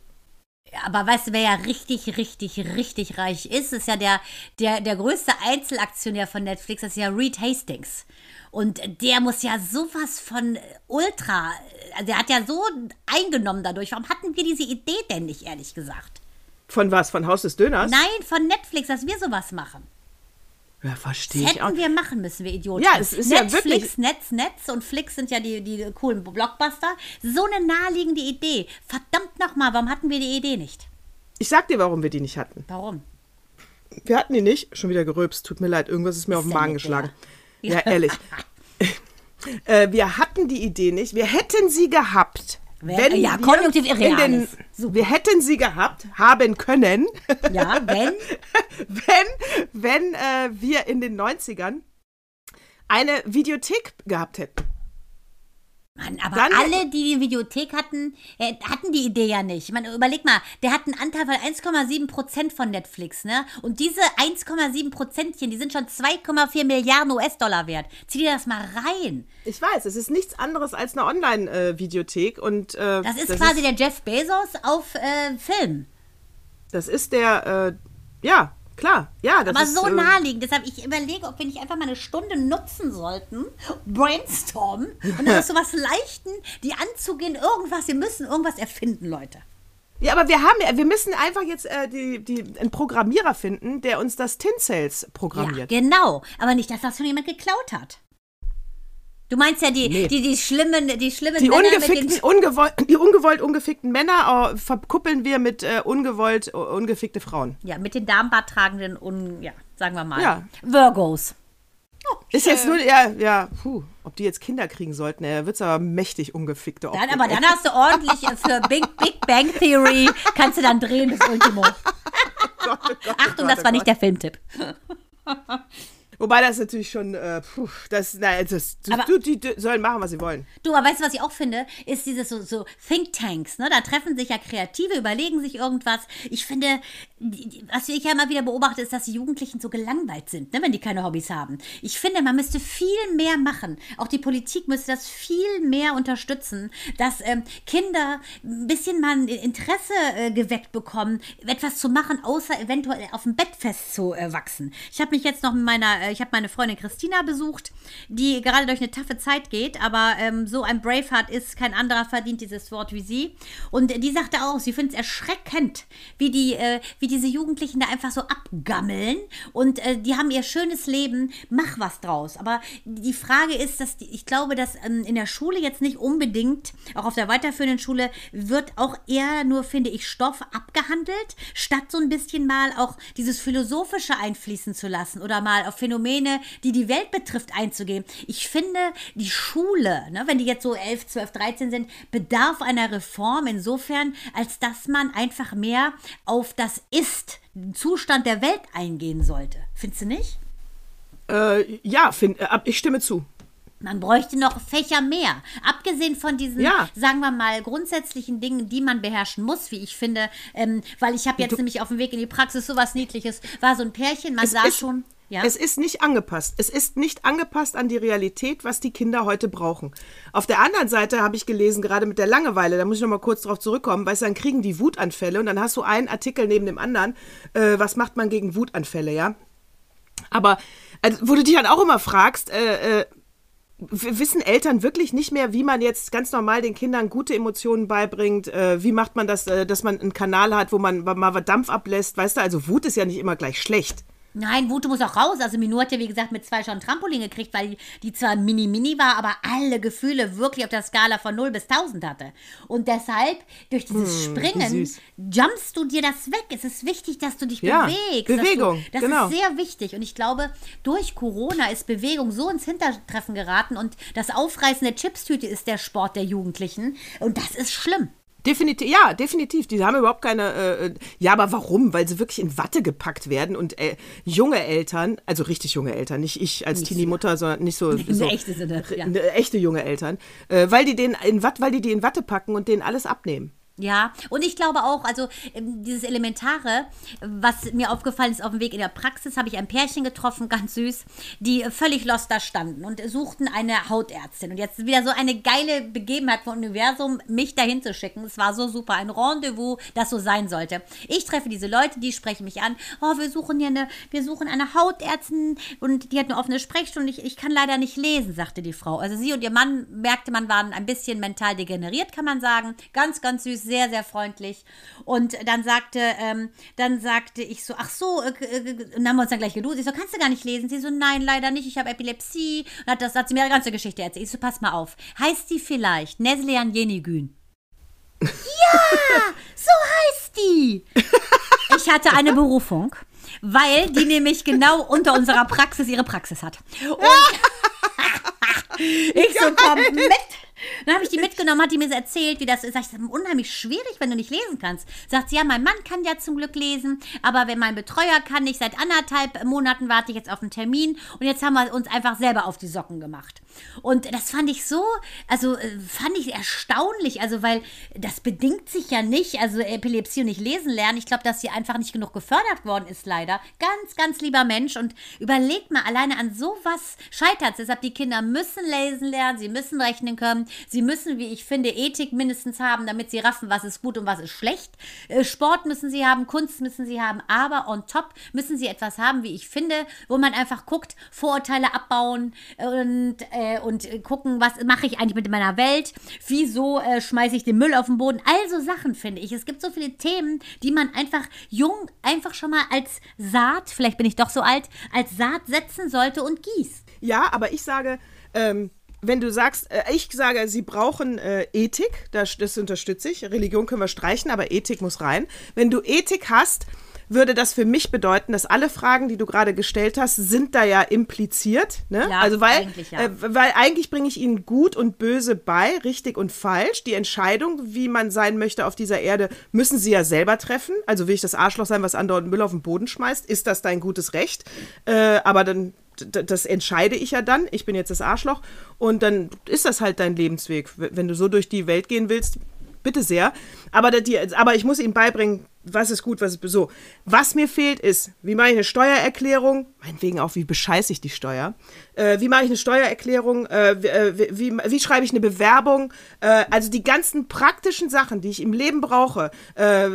Aber weißt du, wer ja richtig, richtig, richtig reich ist, ist ja der, der, der größte Einzelaktionär von Netflix, das ist ja Reed Hastings. Und der muss ja sowas von ultra, also der hat ja so eingenommen dadurch. Warum hatten wir diese Idee denn nicht, ehrlich gesagt? Von was? Von Haus des Döners? Nein, von Netflix, dass wir sowas machen. Ja, verstehe ich hätten wir machen müssen, wir Idioten. Ja, es ist ja Netflix, wirklich- Netz, Netz und Flix sind ja die, die coolen Blockbuster. So eine naheliegende Idee. Verdammt nochmal, warum hatten wir die Idee nicht? Ich sag dir, warum wir die nicht hatten. Warum? Wir hatten die nicht. Schon wieder gerülpst. Tut mir leid, irgendwas ist mir auf den Magen geschlagen. der? Ja, ehrlich. äh, wir hatten die Idee nicht. Wir hätten sie gehabt. Wenn ja, wir Konjunktiv Irreales. den. Wir hätten sie gehabt, haben können, Ja, wenn? wenn, wenn äh, wir in den 90ern eine Videothek gehabt hätten. Mann, aber Dann- alle, die die Videothek hatten, äh, hatten die Idee ja nicht. Ich meine, überleg mal, der hat einen Anteil von 1,7 Prozent von Netflix, ne? Und diese 1,7 Prozentchen, die sind schon 2,4 Milliarden US-Dollar wert. Zieh dir das mal rein. Ich weiß, es ist nichts anderes als eine Online-Videothek und äh, Das ist quasi der Jeff Bezos auf äh, Film. das ist der, äh, ja, klar, ja, das Aber ist so äh, naheliegend. Deshalb, ich überlege, ob wir nicht einfach mal eine Stunde nutzen sollten, brainstormen und dann so was Leichten, die anzugehen, irgendwas, wir müssen irgendwas erfinden, Leute. Ja, aber wir haben ja, wir müssen einfach jetzt äh, die, die, einen Programmierer finden, der uns das Tin Sales Ja, programmiert. genau. Aber nicht, dass das schon jemand geklaut hat. Du meinst ja die, Nee. die, die schlimmen, die schlimmen die, Männer mit ungefickten, den. ungewollt, die ungewollt ungefickten Männer äh, verkuppeln wir mit äh, ungewollt äh, ungefickte Frauen. Ja, mit den Darmbart tragenden, un, ja, sagen wir mal. Ja. Virgos. Ist jetzt nur, ja, ja, puh, ob die jetzt Kinder kriegen sollten, er wird's aber mächtig ungefickte Dann, Optik, aber ey. dann hast du ordentlich für Big, Big Bang Theory, kannst du dann drehen bis Ultimo. Gott, oh Gott, Achtung, oh das Gott, war oh nicht der Filmtipp. Wobei das natürlich schon, äh, puh, das, na, das, das Aber- du, die, die sollen machen, was sie wollen. Du, aber weißt du, was ich auch finde, ist dieses so, so Thinktanks, ne? Da treffen sich ja Kreative, überlegen sich irgendwas. Ich finde, die- was ich ja immer wieder beobachte, ist, dass die Jugendlichen so gelangweilt sind, ne? wenn die keine Hobbys haben. Ich finde, man müsste viel mehr machen. Auch die Politik müsste das viel mehr unterstützen, dass ähm, Kinder ein bisschen mal ein Interesse äh, geweckt bekommen, etwas zu machen, außer eventuell auf dem Bett festzuwachsen. Äh, ich habe mich jetzt noch mit meiner, äh, ich habe meine Freundin Christina besucht, die gerade durch eine taffe Zeit geht, aber ähm, so ein Braveheart ist, kein anderer verdient dieses Wort wie sie. Und die sagte auch, sie findet es erschreckend, wie, die, äh, wie diese Jugendlichen da einfach so abgammeln und äh, die haben ihr schönes Leben, mach was draus. Aber die Frage ist, dass die, ich glaube, dass ähm, in der Schule jetzt nicht unbedingt, auch auf der weiterführenden Schule, wird auch eher nur, finde ich, Stoff abgehandelt, statt so ein bisschen mal auch dieses Philosophische einfließen zu lassen oder mal auf Phänomene, die die Welt betrifft, einzugehen. Ich finde, die Schule, ne, wenn die jetzt so 11, 12, 13 sind, bedarf einer Reform insofern, als dass man einfach mehr auf das Ist, den Zustand der Welt eingehen sollte. Findest du nicht? Äh, ja, find, äh, ich stimme zu. Man bräuchte noch Fächer mehr. Abgesehen von diesen, Ja. sagen wir mal, grundsätzlichen Dingen, die man beherrschen muss, wie ich finde. Ähm, weil ich habe jetzt nämlich auf dem Weg in die Praxis sowas Niedliches. War so ein Pärchen, man sah schon. Ja. Es ist nicht angepasst. Es ist nicht angepasst an die Realität, was die Kinder heute brauchen. Auf der anderen Seite habe ich gelesen, gerade mit der Langeweile, da muss ich noch mal kurz drauf zurückkommen, du, dann kriegen die Wutanfälle und dann hast du einen Artikel neben dem anderen. Äh, was macht man gegen Wutanfälle, ja? Aber also, wo du dich dann auch immer fragst, äh, äh, wissen Eltern wirklich nicht mehr, wie man jetzt ganz normal den Kindern gute Emotionen beibringt? Äh, wie macht man das, äh, dass man einen Kanal hat, wo man mal Dampf ablässt? Weißt du, also Wut ist ja nicht immer gleich schlecht. Nein, Wute muss auch raus. Also Minu hat ja, wie gesagt, mit zwei schon Trampolin gekriegt, weil die zwar mini-mini war, aber alle Gefühle wirklich auf der Skala von 0 bis 1000 hatte. Und deshalb, durch dieses Hm, Springen, jumpst du dir das weg. Es ist wichtig, dass du dich Ja, bewegst. Bewegung, du, das genau. ist sehr wichtig. Und ich glaube, durch Corona ist Bewegung so ins Hintertreffen geraten und das Aufreißen der Chipstüte ist der Sport der Jugendlichen. Und das ist schlimm. Definitiv, ja, definitiv. Die haben überhaupt keine. Äh, äh, ja, aber warum? Weil sie wirklich in Watte gepackt werden und äh, junge Eltern, also richtig junge Eltern, nicht ich als Teenie-Mutter, sondern nicht so. so echte Sinne, ja. echte junge Eltern, äh, weil die den in Watt, weil die die in Watte packen und denen alles abnehmen. Ja, und ich glaube auch, also ähm, dieses Elementare, was mir aufgefallen ist auf dem Weg in der Praxis, habe ich ein Pärchen getroffen, ganz süß, die völlig lost da standen und suchten eine Hautärztin. Und jetzt wieder so eine geile Begebenheit vom Universum, mich dahin zu schicken. Es war so super, ein Rendezvous, das so sein sollte. Ich treffe diese Leute, die sprechen mich an. Oh, wir suchen hier eine, wir suchen eine Hautärztin und die hat eine offene Sprechstunde. Ich, ich kann leider nicht lesen, sagte die Frau. Also sie und ihr Mann, merkte man, waren ein bisschen mental degeneriert, kann man sagen. Ganz, ganz süß, sehr, sehr freundlich. Und dann sagte, ähm, dann sagte ich so, ach so, äh, äh, und dann haben wir uns dann gleich geduzt. Ich so, kannst du gar nicht lesen? Sie so, nein, leider nicht, ich habe Epilepsie. Und hat, das, hat sie mir ihre ganze Geschichte erzählt. Ich so, pass mal auf. Heißt die vielleicht Neslian Jenigün? ja, so heißt die. Ich hatte eine Berufung, weil die nämlich genau unter unserer Praxis ihre Praxis hat. Und ich so, komm mit. Dann habe ich die mitgenommen, hat die mir erzählt, wie das ist. Sag ich, das ist unheimlich schwierig, wenn du nicht lesen kannst. Sagt sie, ja, mein Mann kann ja zum Glück lesen, aber wenn mein Betreuer kann nicht, seit anderthalb Monaten warte ich jetzt auf einen Termin und jetzt haben wir uns einfach selber auf die Socken gemacht. Und das fand ich so, also äh, fand ich erstaunlich, also weil das bedingt sich ja nicht, also Epilepsie und nicht lesen lernen. Ich glaube, dass sie einfach nicht genug gefördert worden ist, leider. Ganz, ganz lieber Mensch und überlegt mal, alleine an sowas scheitert es. Deshalb, die Kinder müssen lesen lernen, sie müssen rechnen können, sie müssen, wie ich finde, Ethik mindestens haben, damit sie raffen, was ist gut und was ist schlecht. Äh, Sport müssen sie haben, Kunst müssen sie haben, aber on top müssen sie etwas haben, wie ich finde, wo man einfach guckt, Vorurteile abbauen und, äh, und gucken, was mache ich eigentlich mit meiner Welt, wieso äh, schmeiße ich den Müll auf den Boden. Also Sachen finde ich. Es gibt so viele Themen, die man einfach jung einfach schon mal als Saat, vielleicht bin ich doch so alt, als Saat setzen sollte und gießt. Ja, aber ich sage, ähm, wenn du sagst, äh, ich sage, sie brauchen äh, Ethik, das, das unterstütze ich. Religion können wir streichen, aber Ethik muss rein. Wenn du Ethik hast, würde das für mich bedeuten, dass alle Fragen, die du gerade gestellt hast, sind da ja impliziert. Ne? Ja, also weil, eigentlich ja. äh, weil eigentlich bringe ich ihnen gut und böse bei, richtig und falsch. Die Entscheidung, wie man sein möchte auf dieser Erde, müssen sie ja selber treffen. Also will ich das Arschloch sein, was andauernd Müll auf den Boden schmeißt, ist das dein gutes Recht? Äh, aber dann das entscheide ich ja dann. Ich bin jetzt das Arschloch. Und dann ist das halt dein Lebensweg. Wenn du so durch die Welt gehen willst, bitte sehr. Aber, aber ich muss ihm beibringen, was ist gut, was ist so. Was mir fehlt ist, wie mache ich eine Steuererklärung? Meinetwegen auch, wie bescheiße ich die Steuer? Äh, wie mache ich eine Steuererklärung? Äh, wie, äh, wie, wie schreibe ich eine Bewerbung? Äh, also die ganzen praktischen Sachen, die ich im Leben brauche. Äh,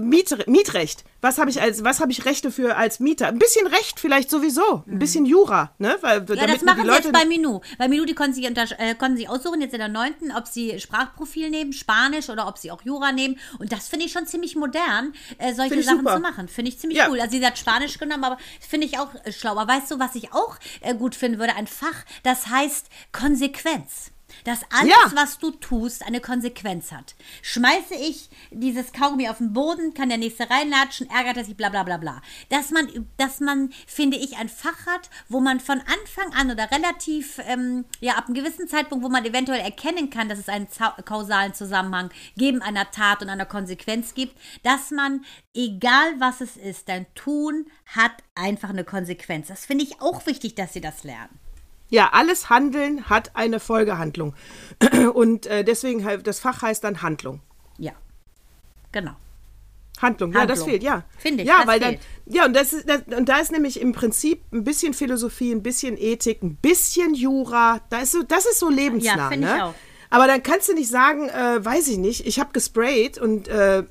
Miet, Mietrecht. Was habe ich als, was habe ich Rechte für als Mieter? Ein bisschen Recht vielleicht sowieso. Ein bisschen Jura, ne? Weil, Mhm. Ja, das machen sie jetzt bei Minu. Bei Minu, die konnten unter, äh, konnten sich aussuchen, jetzt in der neunten, ob sie Sprachprofil nehmen, Spanisch oder ob sie auch Jura nehmen. Und das finde ich schon ziemlich modern, äh, solche Sachen super. zu machen. Finde ich ziemlich Ja. cool. Also sie hat Spanisch genommen, aber finde ich auch äh, schlau. Aber weißt du, was ich auch äh, gut finden würde? Ein Fach, das heißt Konsequenz. Dass alles, Ja. was du tust, eine Konsequenz hat. Schmeiße ich dieses Kaugummi auf den Boden, kann der nächste reinlatschen, ärgert er sich, bla bla bla bla. Dass man, dass man, finde ich, ein Fach hat, wo man von Anfang an oder relativ, ähm, ja, ab einem gewissen Zeitpunkt, wo man eventuell erkennen kann, dass es einen kausalen Zusammenhang geben einer Tat und einer Konsequenz gibt, dass man, egal was es ist, dein Tun hat einfach eine Konsequenz. Das finde ich auch wichtig, dass sie das lernen. Ja, alles Handeln hat eine Folgehandlung. Und äh, deswegen, das Fach heißt dann Handlung. Ja, genau. Handlung, ja, das Handlung. fehlt, ja. Finde ich, Ja, weil dann, fehlt. ja, und das ist, das, und da ist nämlich im Prinzip ein bisschen Philosophie, ein bisschen Ethik, ein bisschen Jura. Da ist so, das ist so lebensnah, Ja, finde ich ne? auch. Aber dann kannst du nicht sagen, äh, weiß ich nicht, ich habe gesprayt und äh,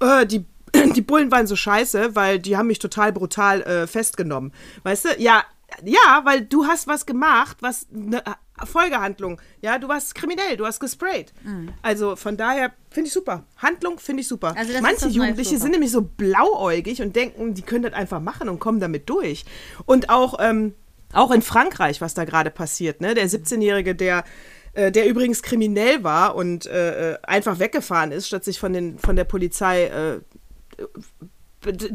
äh, die, die Bullen waren so scheiße, weil die haben mich total brutal äh, festgenommen. Weißt du? Ja, ja, weil du hast was gemacht, was eine Folgehandlung. Ja, du warst kriminell, du hast gesprayt. Also von daher finde ich super. Handlung finde ich super. Mhm. Also Manche Jugendliche sind nämlich so blauäugig und denken, die können das einfach machen und kommen damit durch. Und auch, ähm, auch in Frankreich, was da gerade passiert, ne? Der 17-Jährige, der äh, der übrigens kriminell war und äh, äh, einfach weggefahren ist, statt sich von, den, von der Polizei äh,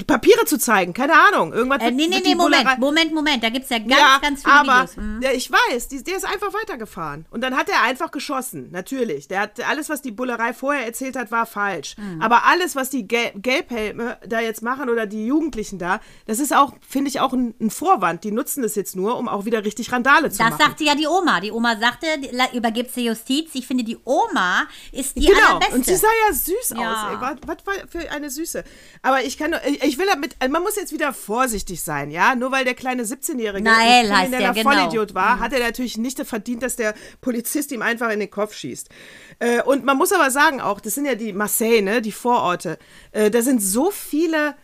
Papiere zu zeigen. Keine Ahnung. Irgendwas Äh, nee, nee, nee, Moment, Bullerei- Moment, Moment. Da gibt es ja ganz, ja, ganz viele aber Videos. Mhm. ja, ich weiß, die, der ist einfach weitergefahren. Und dann hat er einfach geschossen, natürlich. Der hat alles, was die Bullerei vorher erzählt hat, war falsch. Mhm. Aber alles, was die Gel Gelbhelme da jetzt machen oder die Jugendlichen da, das ist auch, finde ich, auch ein, ein Vorwand. Die nutzen das jetzt nur, um auch wieder richtig Randale zu Das machen. sagte ja die Oma. Die Oma sagte, übergibt's der Justiz. Ich finde, die Oma ist die Genau, allerbeste. und sie sah ja süß Ja. aus. Ey. Was, was war für eine Süße. Aber ich kann ich, will damit, man muss jetzt wieder vorsichtig sein, ja? Nur weil der kleine 17-Jährige Nael heißt der, genau. Vollidiot war, hat er natürlich nicht verdient, dass der Polizist ihm einfach in den Kopf schießt. Äh, und man muss aber sagen auch, das sind ja die Marseille, ne? Die Vororte. Äh, da sind so viele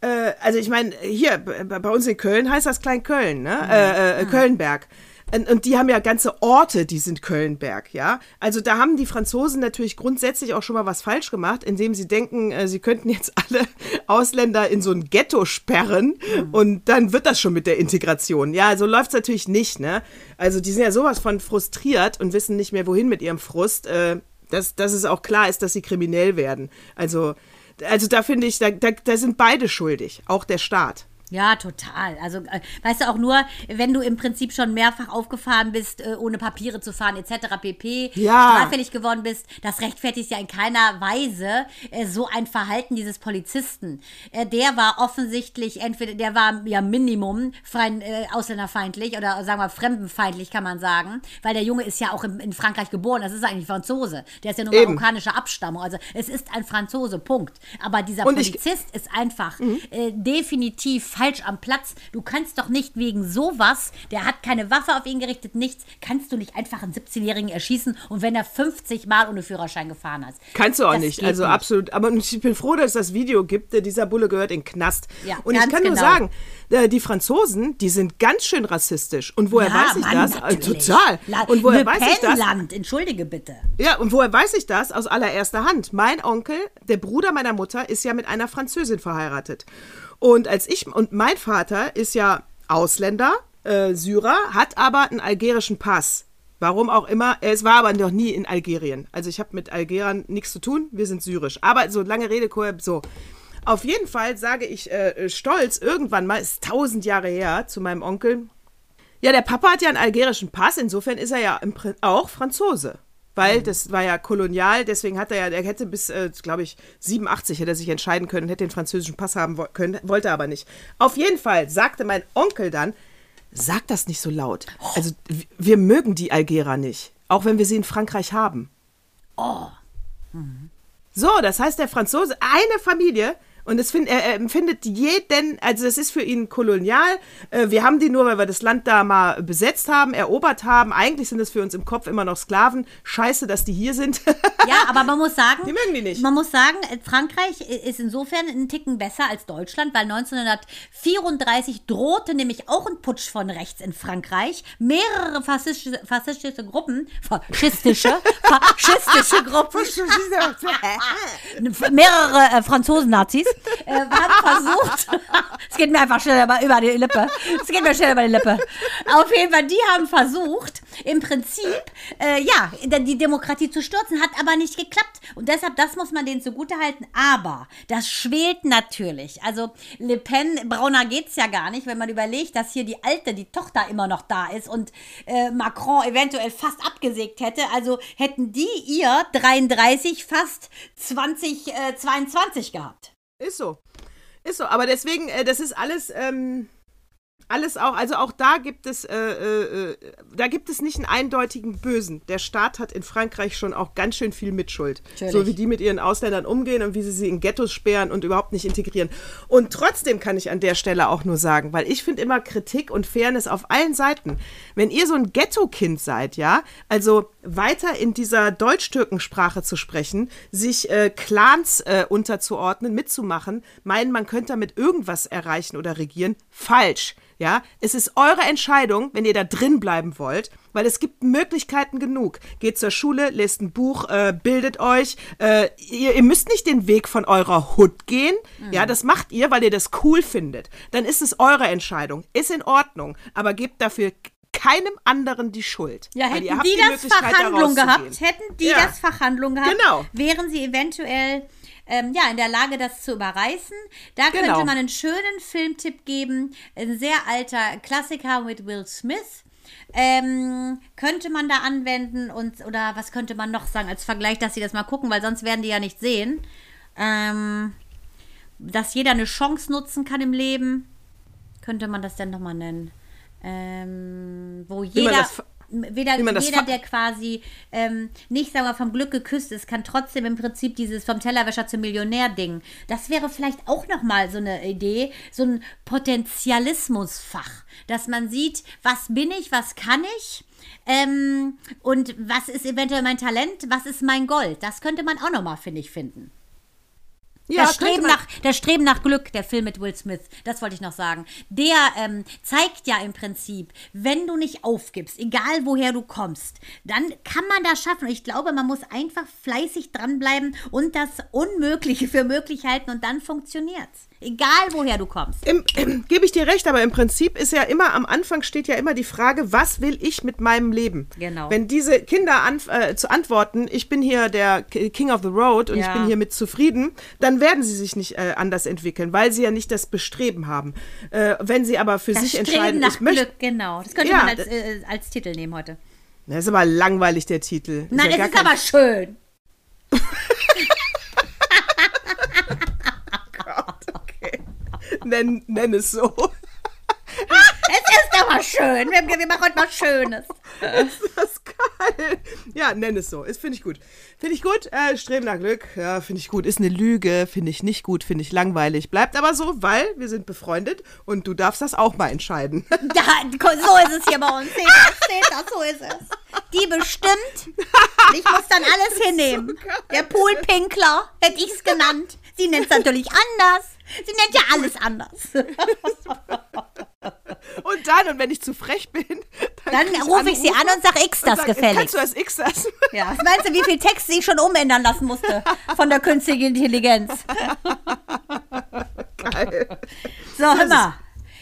äh, also ich meine, hier bei uns in Köln heißt das Klein-Köln, ne? Äh, äh, Kölnberg. Und, die haben ja ganze Orte, die sind Kölnberg, ja. Also da haben die Franzosen natürlich grundsätzlich auch schon mal was falsch gemacht, indem sie denken, äh, sie könnten jetzt alle Ausländer in so ein Ghetto sperren und dann wird das schon mit der Integration. Ja, so läuft's natürlich nicht, ne? Also die sind ja sowas von frustriert und wissen nicht mehr, wohin mit ihrem Frust, äh, dass, dass es auch klar ist, dass sie kriminell werden. Also also da finde ich, da, da, da sind beide schuldig, auch der Staat. Ja, total. Also, äh, weißt du, auch nur, wenn du im Prinzip schon mehrfach aufgefahren bist, äh, ohne Papiere zu fahren, etc., pp., Ja. straffällig geworden bist, das rechtfertigt ja in keiner Weise äh, so ein Verhalten dieses Polizisten. Der war offensichtlich, entweder, der war ja Minimum freien, äh, ausländerfeindlich oder sagen wir fremdenfeindlich, kann man sagen, weil der Junge ist ja auch in, in Frankreich geboren, das ist eigentlich Franzose. Der ist ja nur Eben. marokkanischer Abstammung, also es ist ein Franzose, Punkt. Aber dieser Und ich- Polizist ist einfach äh, definitiv falsch am Platz. Du kannst doch nicht wegen sowas, der hat keine Waffe auf ihn gerichtet, nichts, kannst du nicht einfach einen 17-Jährigen erschießen und wenn er 50 Mal ohne Führerschein gefahren ist. Kannst du auch Das nicht, also nicht. absolut. Aber ich bin froh, dass es das Video gibt. Dieser Bulle gehört in den Knast. Ja, und ich kann nur genau. sagen, äh, die Franzosen, die sind ganz schön rassistisch. Und woher Ja, weiß ich Mann, das? Äh, natürlich. Total. Und woher Le weiß ich das? Entschuldige bitte. Ja, und woher weiß ich das? Aus allererster Hand. Mein Onkel, der Bruder meiner Mutter, ist ja mit einer Französin verheiratet. Und als ich, und mein Vater ist ja Ausländer, äh, Syrer, hat aber einen algerischen Pass. Warum auch immer. Es war aber noch nie in Algerien. Also ich habe mit Algerern nichts zu tun. Wir sind syrisch. Aber so lange Rede, so. Auf jeden Fall sage ich äh, stolz irgendwann mal, ist tausend Jahre her, zu meinem Onkel, ja, der Papa hat ja einen algerischen Pass, insofern ist er ja auch Franzose. Weil das war ja kolonial, deswegen hat er ja, der hätte bis, äh, glaube ich, 87 hätte er sich entscheiden können, hätte den französischen Pass haben wo- können, wollte er aber nicht. Auf jeden Fall sagte mein Onkel dann, sag das nicht so laut. Also wir mögen die Algerer nicht, auch wenn wir sie in Frankreich haben. So, das heißt, der Franzose, eine Familie, und es find, er, er empfindet jeden, also das ist für ihn kolonial. Äh, wir haben die nur, weil wir das Land da mal besetzt haben, erobert haben. Eigentlich sind es für uns im Kopf immer noch Sklaven. Scheiße, dass die hier sind. Ja, aber man muss sagen, Die mögen die nicht. Man muss sagen, äh, Frankreich ist insofern einen Ticken besser als Deutschland, weil 1934 drohte nämlich auch ein Putsch von rechts in Frankreich. Mehrere faschistische, faschistische Gruppen, faschistische, faschistische Gruppen, mehrere äh, Franzosen-Nazis äh, haben versucht, es geht mir einfach schnell über, die Lippe, es geht mir schnell über die Lippe. Auf jeden Fall, die haben versucht, im Prinzip, äh, ja, die Demokratie zu stürzen, hat aber nicht geklappt. Und deshalb, das muss man denen zugutehalten. Aber das schwelt natürlich. Also Le Pen, brauner geht's ja gar nicht, wenn man überlegt, dass hier die Alte, die Tochter immer noch da ist und äh, Macron eventuell fast abgesägt hätte. Also hätten die ihr 33 fast 2022 gehabt. Ist so. Ist so. Aber deswegen, äh, das ist alles, ähm, alles auch, also auch da gibt es, äh, äh, da gibt es nicht einen eindeutigen Bösen. Der Staat hat in Frankreich schon auch ganz schön viel Mitschuld. Natürlich. So wie die mit ihren Ausländern umgehen und wie sie sie in Ghettos sperren und überhaupt nicht integrieren. Und trotzdem kann ich an der Stelle auch nur sagen, weil ich finde immer Kritik und Fairness auf allen Seiten. Wenn ihr so ein Ghetto-Kind seid, ja, also weiter in dieser Deutsch-Türken-Sprache zu sprechen, sich äh, Clans äh, unterzuordnen, mitzumachen, meinen, man könnte damit irgendwas erreichen oder regieren, falsch. Ja, es ist eure Entscheidung, wenn ihr da drin bleiben wollt, weil es gibt Möglichkeiten genug. Geht zur Schule, lest ein Buch, äh, bildet euch. Äh, ihr, ihr, müsst nicht den Weg von eurer Hut gehen. Mhm. Ja, das macht ihr, weil ihr das cool findet. Dann ist es eure Entscheidung. Ist in Ordnung. Aber gebt dafür keinem anderen die Schuld. Ja, hätten die, die das Fachhandlung gehabt, hätten die ja. das Fachhandlung gehabt, genau. wären sie eventuell ähm, ja, in der Lage, das zu überreißen. Da genau. könnte man einen schönen Filmtipp geben. Ein sehr alter Klassiker mit Will Smith. Ähm, könnte man da anwenden und oder was könnte man noch sagen als Vergleich, dass sie das mal gucken, weil sonst werden die ja nicht sehen. Ähm, dass jeder eine Chance nutzen kann im Leben. Könnte man das denn nochmal nennen? Ähm, wo jeder weder, jeder, der quasi ähm, nicht, sagen wir, vom Glück geküsst ist, kann trotzdem im Prinzip dieses vom Tellerwäscher zum Millionär-Ding. Das wäre vielleicht auch nochmal so eine Idee, so ein Potenzialismusfach, dass man sieht, was bin ich, was kann ich. Ähm, und was ist eventuell mein Talent, was ist mein Gold? Das könnte man auch nochmal, finde ich, finden. Ja, das, Streben nach, das Streben nach Glück, der Film mit Will Smith, das wollte ich noch sagen. Der ähm, zeigt ja im Prinzip, wenn du nicht aufgibst, egal woher du kommst, dann kann man das schaffen. Und ich glaube, man muss einfach fleißig dranbleiben und das Unmögliche für möglich halten und dann funktioniert's. Egal woher du kommst. Im, Gebe ich dir recht, aber im Prinzip ist ja immer, am Anfang steht ja immer die Frage, was will ich mit meinem Leben? Genau. Wenn diese Kinder an, äh, zu antworten, ich bin hier der King of the Road und ja. ich bin hier mit zufrieden, dann werden sie sich nicht äh, anders entwickeln, weil sie ja nicht das Bestreben haben. Äh, wenn sie aber für das sich Streben entscheiden, nach ich möchte. Glück, genau. Das könnte ja, man als, äh, als Titel nehmen heute. Das ist aber langweilig, der Titel. Nein, ja es ist aber schön. nenn, nenn es so. Es ist aber schön. Wir, wir machen heute mal Schönes. Ist das geil. Ja, nenn es so. Finde ich gut. Finde ich gut. Äh, Streben nach Glück. Ja, finde ich gut. Ist eine Lüge. Finde ich nicht gut. Finde ich langweilig. Bleibt aber so, weil wir sind befreundet und du darfst das auch mal entscheiden. Da, so ist es hier bei uns. Seht das, seht das, so ist es. Die bestimmt. Ich muss dann alles hinnehmen. So Der Poolpinkler hätte ich es genannt. Sie nennt es natürlich anders. Sie nennt ja alles anders. Und dann, und wenn ich zu frech bin, dann, dann rufe ich sie an und sage X das sag, gefällig. Kannst du das X das? Ja, was meinst du, wie viel Text ich schon umändern lassen musste von der künstlichen Intelligenz? Geil. So, hör mal.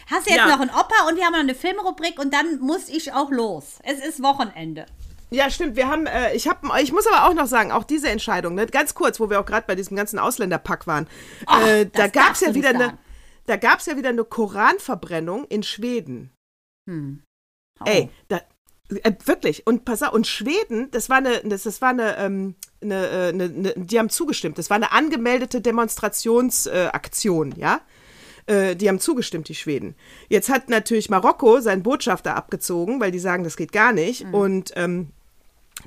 Hast du jetzt ja. noch einen Opa und wir haben noch eine Filmrubrik und dann muss ich auch los. Es ist Wochenende. Ja, stimmt. Wir haben, äh, ich habe, ich muss aber auch noch sagen, auch diese Entscheidung, ne, ganz kurz, wo wir auch gerade bei diesem ganzen Ausländerpack waren, oh, äh, da gab es ja wieder eine, da gab es ja wieder eine Koranverbrennung in Schweden. Hm. Oh. Ey, da, äh, wirklich. Und pass auf, und Schweden, das war eine, das, das war eine, ähm, eine, äh, eine, eine, die haben zugestimmt. Das war eine angemeldete Demonstrationsaktion, ja. Äh, die haben zugestimmt, die Schweden. Jetzt hat natürlich Marokko seinen Botschafter abgezogen, weil die sagen, das geht gar nicht. Mhm. Und ähm,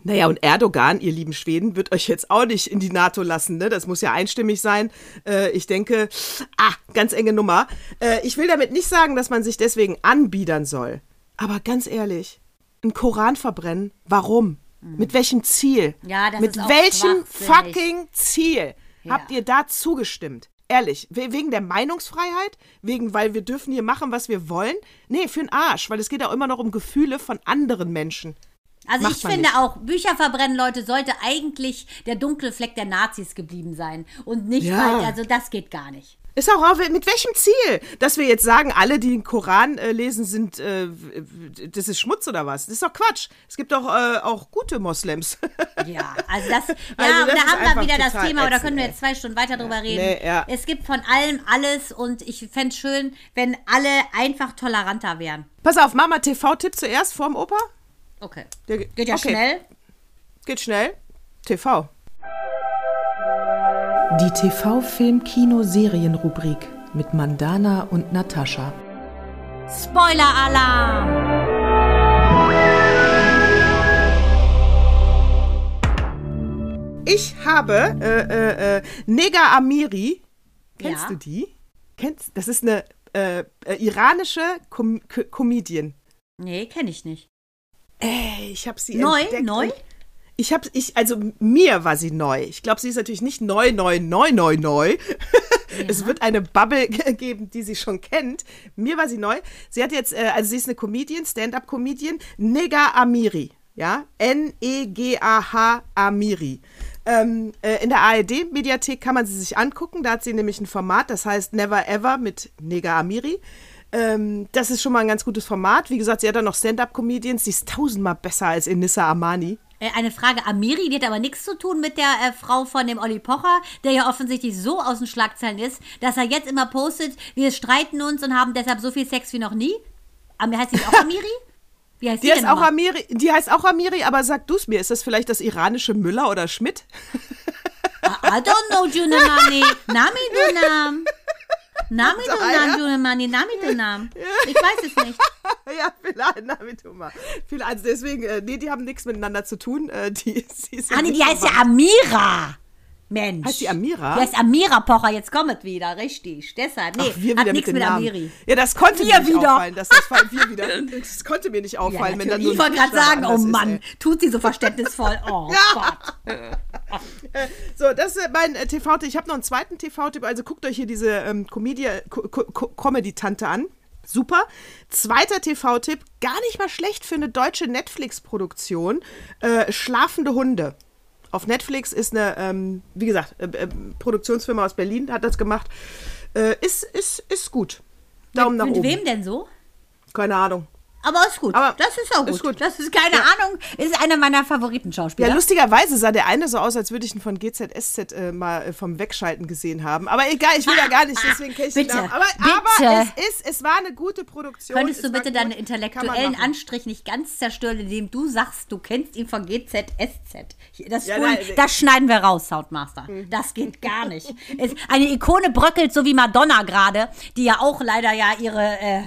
naja, und Erdogan, ihr lieben Schweden, wird euch jetzt auch nicht in die NATO lassen. Ne? Das muss ja einstimmig sein. Äh, ich denke, ah, ganz enge Nummer. Äh, ich will damit nicht sagen, dass man sich deswegen anbiedern soll. Aber ganz ehrlich, ein Koran verbrennen, warum? Mhm. Mit welchem Ziel? Ja, das Mit ist welchem fucking Ziel ja. habt ihr da zugestimmt? Ehrlich, wegen der Meinungsfreiheit? Wegen, weil wir dürfen hier machen, was wir wollen? Nee, für den Arsch, weil es geht auch immer noch um Gefühle von anderen Menschen. Also Macht ich finde nicht. auch, Bücher verbrennen, Leute, sollte eigentlich der dunkle Fleck der Nazis geblieben sein. Und nicht, ja. weil, also das geht gar nicht. Ist auch, mit welchem Ziel? Dass wir jetzt sagen, alle, die den Koran äh, lesen, sind, äh, das ist Schmutz oder was? Das ist doch Quatsch. Es gibt doch äh, auch gute Moslems. Ja, also das, ja, also das da haben wir wieder das Thema, aber da können wir jetzt zwei Stunden weiter drüber reden. Nee, ja. Es gibt von allem alles und ich fände es schön, wenn alle einfach toleranter wären. Pass auf, Mama TV-Tipp zuerst vorm Opa? Okay. Der, Geht ja okay. schnell. Geht schnell. TV. Die TV-Film-Kino-Serien-Rubrik mit Mandana und Natascha. Spoiler-Alarm! Ich habe äh, äh, äh, Nega Amiri. Kennst ja. du die? Kennst, das ist eine äh, äh, iranische Com Comedian. Nee, kenne ich nicht. Ey, ich habe sie Neu? Neu? Ich habe, ich, also mir war sie neu. Ich glaube, sie ist natürlich nicht neu, neu, neu, neu, neu. Es wird eine Bubble geben, die sie schon kennt. Mir war sie neu. Sie hat jetzt, äh, also sie ist eine Comedian, Stand-up-Comedian, Nega Amiri. Ja, N-E-G-A-H Amiri. Ähm, äh, in der ARD-Mediathek kann man sie sich angucken. Da hat sie nämlich ein Format, das heißt Never Ever mit Nega Amiri. Ähm, das ist schon mal ein ganz gutes Format. Wie gesagt, sie hat dann noch Stand-up-Comedians. Sie ist tausendmal besser als Inissa Amani. Äh, Eine Frage, Amiri, die hat aber nichts zu tun mit der äh, Frau von dem Olli Pocher, der ja offensichtlich so aus den Schlagzeilen ist, dass er jetzt immer postet, wir streiten uns und haben deshalb so viel Sex wie noch nie. Am- Heißt die auch Amiri? Wie heißt die, Die, heißt auch? Amiri, die heißt auch Amiri, aber sag du es mir, ist das vielleicht das iranische Müller oder Schmidt? I don't know, Junamani. Nami Dunam. Nami ja. Junamani, Nami Dunam. Ich weiß es nicht. ja, vielleicht, na, mit Humor. Viel- Also deswegen, äh, nee, die haben nichts miteinander zu tun. Äh, die, sie ja Ah, nee, die heißt ja Amira. Mensch. die Amira? Die heißt Amira Pocher, jetzt kommt wieder, richtig. Deshalb, nee, Ach, wir hat nichts mit, mit. Amiri. Ja, das konnte Wir mir nicht wieder. auffallen. Das fall- wir wieder. Das konnte mir nicht Ja, auffallen, wenn dann nur ich wollte gerade sagen, oh ist, Mann, ey. tut sie so verständnisvoll. Oh Gott. So, das ist mein äh, TV-Tipp. Ich habe noch einen zweiten TV-Tipp. Also guckt euch hier diese ähm, Comedy-Tante an. Super. Zweiter TV-Tipp, gar nicht mal schlecht für eine deutsche Netflix-Produktion. Äh, Schlafende Hunde. Auf Netflix ist eine, ähm, wie gesagt, äh, äh, Produktionsfirma aus Berlin hat das gemacht. Äh, ist, ist, ist gut. Daumen nach Mit oben. wem denn so? Keine Ahnung. Aber ist gut. Aber das ist auch gut. ist gut. Das ist keine Ja. Ahnung. Ist einer meiner Favoritenschauspieler. Ja, lustigerweise sah der eine so aus, als würde ich ihn von GZSZ äh, mal äh, vom Wegschalten gesehen haben. Aber egal, ich will ja gar nicht, deswegen kenne ich Bitte, Namen. Aber, bitte. aber es ist, es war eine gute Produktion. Könntest es du bitte gut, deinen intellektuellen. Anstrich nicht ganz zerstören, indem du sagst, du kennst ihn von GZSZ? Das, Ja, nein, das schneiden wir raus, Soundmaster. Das geht gar nicht. Es, eine Ikone bröckelt, so wie Madonna gerade, die ja auch leider ja ihre, äh,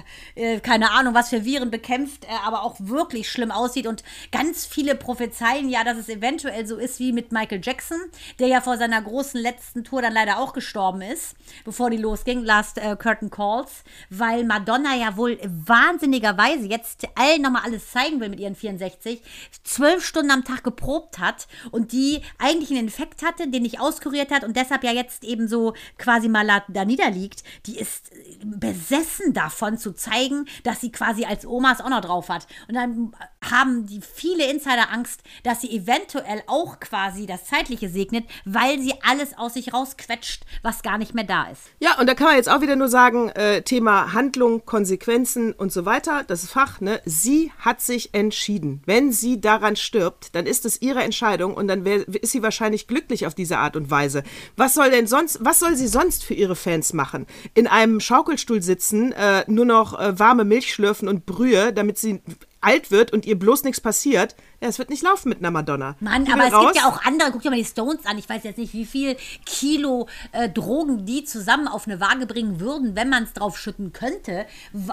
äh, keine Ahnung, was für Viren bekämpft, äh, aber auch wirklich schlimm aussieht. Und ganz viele prophezeien ja, dass es eventuell so ist wie mit Michael Jackson, der ja vor seiner großen letzten Tour dann leider auch gestorben ist, bevor die losging, Last äh, Curtain Calls, weil Madonna ja wohl wahnsinnigerweise jetzt allen nochmal alles zeigen will mit ihren 64, zwölf Stunden am Tag geprobt hat und die eigentlich einen Infekt hatte, den nicht auskuriert hat und deshalb ja jetzt eben so quasi mal da niederliegt, die ist besessen davon zu zeigen, dass sie quasi als Oma es auch noch drauf hat. Und dann haben die viele Insider Angst, dass sie eventuell auch quasi das Zeitliche segnet, weil sie alles aus sich rausquetscht, was gar nicht mehr da ist. Ja, und da kann man jetzt auch wieder nur sagen, äh, Thema Handlung, Konsequenzen und so weiter, das ist Fach, ne? Sie hat sich entschieden. Wenn sie daran stirbt, dann ist es ihre Entscheidung und dann wär, ist sie wahrscheinlich glücklich auf diese Art und Weise. Was soll denn sonst, was soll sie sonst für ihre Fans machen? In einem Schaukelstuhl sitzen, äh, nur noch äh, warme Milch schlürfen und Brühe, damit sie alt wird und ihr bloß nichts passiert. Ja, es wird nicht laufen mit einer Madonna. Mann, aber es gibt raus. ja auch andere, guck dir mal die Stones an. Ich weiß jetzt nicht, wie viel Kilo äh, Drogen die zusammen auf eine Waage bringen würden, wenn man es drauf schütten könnte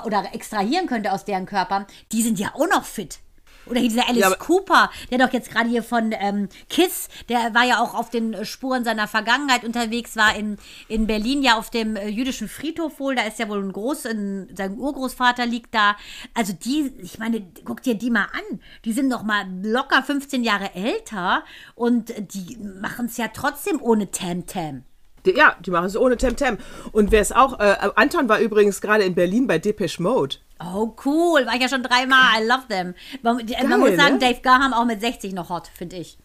oder extrahieren könnte aus deren Körpern. Die sind ja auch noch fit. Oder dieser Alice Ja, Cooper, der doch jetzt gerade hier von ähm, Kiss, der war ja auch auf den äh, Spuren seiner Vergangenheit unterwegs, war in, in Berlin ja auf dem äh, jüdischen Friedhof wohl, da ist ja wohl ein Groß, ein, sein Urgroßvater liegt da. Also die, ich meine, guck dir die mal an, die sind doch mal locker 15 Jahre älter und die machen es ja trotzdem ohne Tam-Tam. Ja, die machen es ohne Temtem. Und wer es auch, äh, Anton war übrigens gerade in Berlin bei Depeche Mode. Oh, cool. War ich ja schon dreimal. I love them. Man, die- man Geil, muss sagen, ne? Dave Garham auch mit 60 noch hot, finde ich.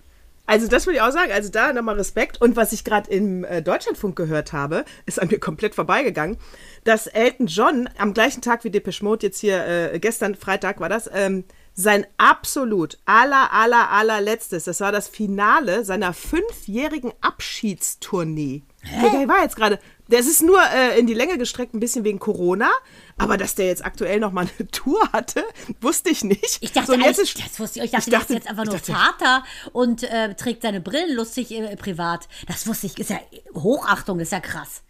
Also das will ich auch sagen. Also da nochmal Respekt. Und was ich gerade im äh, Deutschlandfunk gehört habe, ist an mir komplett vorbeigegangen, dass Elton John am gleichen Tag wie Depeche Mode jetzt hier, äh, gestern Freitag war das, ähm, sein absolut aller, aller, allerletztes, das war das Finale seiner fünfjährigen Abschiedstournee. Der, der war jetzt gerade, das ist nur äh, in die Länge gestreckt, ein bisschen wegen Corona, aber dass der jetzt aktuell noch mal eine Tour hatte, wusste ich nicht. Ich dachte, so, eigentlich, ist- das wusste ich, ich dachte, ich der dachte- ist jetzt einfach nur dachte- Vater und äh, trägt seine Brillen lustig äh, privat. Das wusste ich, ist ja Hochachtung, ist ja krass.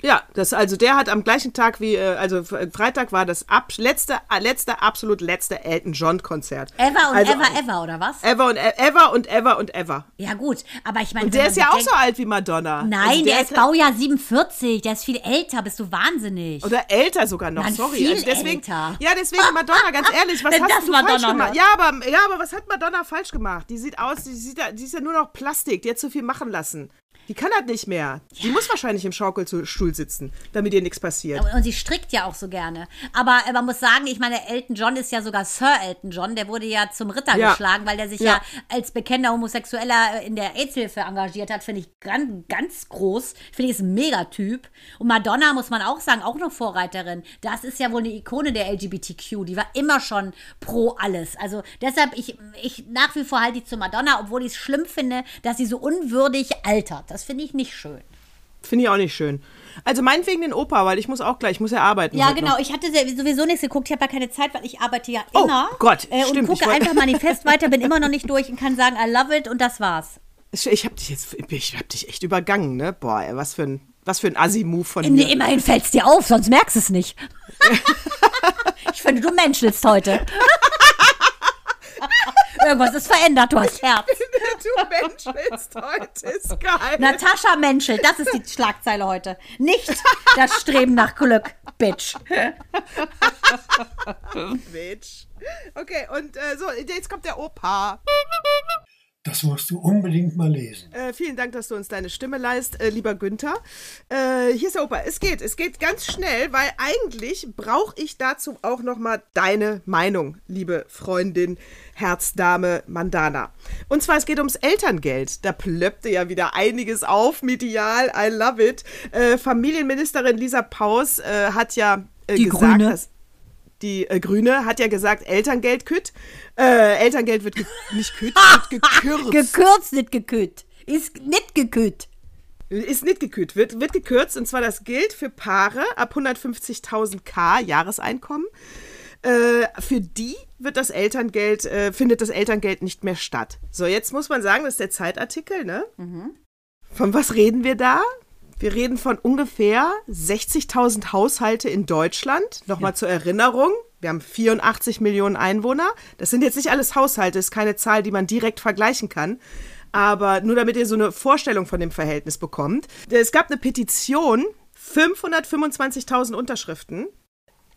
Ja, das, also der hat am gleichen Tag wie, äh, also F- Freitag war das ab, letzte, äh, letzte, absolut letzte Elton John Konzert. Ever und also, ever, ever, oder was? Ever und ever und ever und ever. Ja, gut. Aber ich meine, Und der ist ja auch so alt wie Madonna. Nein, also der, ist Baujahr 47. Der ist viel älter. Bist du wahnsinnig? Oder älter sogar noch, Nein, sorry. viel also deswegen, älter. Ja, deswegen Madonna, ganz ehrlich, was hast das du Madonna falsch gemacht? Ja aber, ja, aber was hat Madonna falsch gemacht? Die sieht aus, die, sieht, die ist ja nur noch Plastik, die hat zu viel machen lassen. Die kann das nicht mehr. Die muss wahrscheinlich im Schaukelstuhl sitzen, damit ihr nichts passiert. Und sie strickt ja auch so gerne. Aber äh, man muss sagen, ich meine, Elton John ist ja sogar Sir Elton John. Der wurde ja zum Ritter Ja. geschlagen, weil der sich Ja. ja, als bekennender Homosexueller äh, in der AIDS-Hilfe engagiert hat. Finde ich ganz, ganz groß. Finde ich ist ein Megatyp. Und Madonna, muss man auch sagen, auch eine Vorreiterin. Das ist ja wohl eine Ikone der LGBTQ. Die war immer schon pro alles. Also deshalb, ich, ich nach wie vor halte ich zu Madonna, obwohl ich es schlimm finde, dass sie so unwürdig altert. Das finde ich nicht schön. Finde ich auch nicht schön. Also meinetwegen den Opa, weil ich muss auch gleich, ich muss ja arbeiten. Ja, genau. noch. Ich hatte sowieso nichts geguckt. Ich habe ja keine Zeit, weil ich arbeite ja Oh, immer. Gott, äh, und stimmt, ich gucke einfach manifest weiter, bin immer noch nicht durch und kann sagen, I love it und das war's. Ich, ich hab dich jetzt, ich hab dich echt übergangen, ne? Boah, ey, was für ein, was für ein Assi-Move von Nee, mir. immerhin fällt's dir auf, sonst merkst du es nicht. ich finde, du menschelst heute. Irgendwas ist verändert, du hast Herz. du Mensch bist heute, ist geil. Natascha menschelt, das ist die Schlagzeile heute. Nicht das Streben nach Glück, Bitch. Bitch. Okay, und äh, so, jetzt kommt der Opa. Das musst du unbedingt mal lesen. Äh, vielen Dank, dass du uns deine Stimme leist, äh, lieber Günther. Äh, hier ist der Opa. Es geht, es geht ganz schnell, weil eigentlich brauche ich dazu auch noch mal deine Meinung, liebe Freundin, Herzdame Mandana. Und zwar, es geht ums Elterngeld. Da plöppte ja wieder einiges auf, medial, I love it. Äh, Familienministerin Lisa Paus äh, hat ja äh, Die gesagt, Grüne. dass die äh, Grüne hat ja gesagt, Elterngeld kütt. Äh, Elterngeld wird nicht kütt, wird gekürzt. Gekürzt, nicht gekütt. Ist nicht gekütt. Ist nicht gekürzt, wird, wird gekürzt und zwar das gilt für Paare ab 150.000 K Jahreseinkommen. Äh, für die wird das Elterngeld, äh, findet das Elterngeld nicht mehr statt. So, jetzt muss man sagen, das ist der Zeitartikel, ne? Von was reden wir da? Wir reden von ungefähr 60.000 Haushalte in Deutschland. Nochmal zur Erinnerung. Wir haben 84 Millionen Einwohner. Das sind jetzt nicht alles Haushalte, ist keine Zahl, die man direkt vergleichen kann. Aber nur damit ihr so eine Vorstellung von dem Verhältnis bekommt. Es gab eine Petition, 525.000 Unterschriften.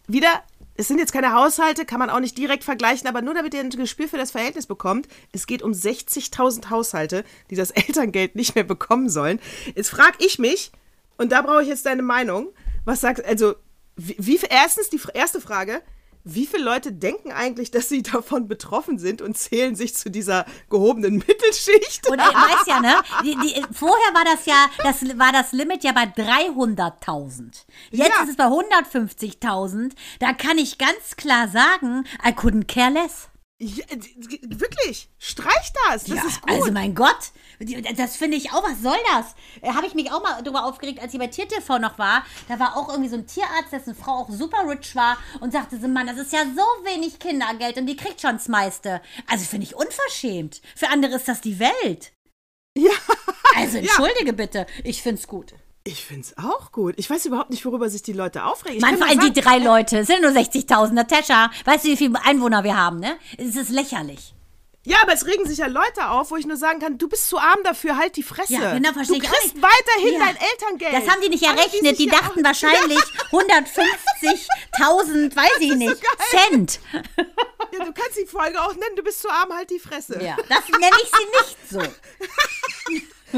Wieder, es sind jetzt keine Haushalte, kann man auch nicht direkt vergleichen, aber nur damit ihr ein Gespür für das Verhältnis bekommt, es geht um 60.000 Haushalte, die das Elterngeld nicht mehr bekommen sollen. Jetzt frage ich mich, und da brauche ich jetzt deine Meinung, was sagst also, wie, wie erstens die erste Frage, wie viele Leute denken eigentlich, dass sie davon betroffen sind und zählen sich zu dieser gehobenen Mittelschicht? Und ihr weißt ja, ne? Die, die, vorher war das ja, das war das Limit ja bei 300.000. Jetzt Ja. ist es bei 150.000. Da kann ich ganz klar sagen, I couldn't care less. Ja, wirklich, streich das, das ja, ist gut. Also mein Gott, das finde ich auch, was soll das? Äh, Habe ich mich auch mal darüber aufgeregt, als ich bei TierTV noch war. Da war auch irgendwie so ein Tierarzt, dessen Frau auch super rich war und sagte so, Mann, das ist ja so wenig Kindergeld und die kriegt schon das meiste. Also finde ich unverschämt. Für andere ist das die Welt. Ja. Also entschuldige bitte, ich finde es gut. Ich find's auch gut. Ich weiß überhaupt nicht, worüber sich die Leute aufregen. Ich Mann, vor allem die drei Leute, es sind nur 60.000. Natascha, weißt du, wie viele Einwohner wir haben, ne? Es ist lächerlich. Ja, aber es regen sich ja Leute auf, wo ich nur sagen kann, du bist zu arm dafür, halt die Fresse. Ja, genau, verstehe du ich kriegst nicht. weiterhin Ja. dein Elterngeld. Das haben die nicht errechnet. Die ja dachten auch- wahrscheinlich 150.000, weiß ich nicht, Cent. Ja, du kannst die Folge auch nennen, du bist zu arm, halt die Fresse. Ja, das nenne ich sie nicht so.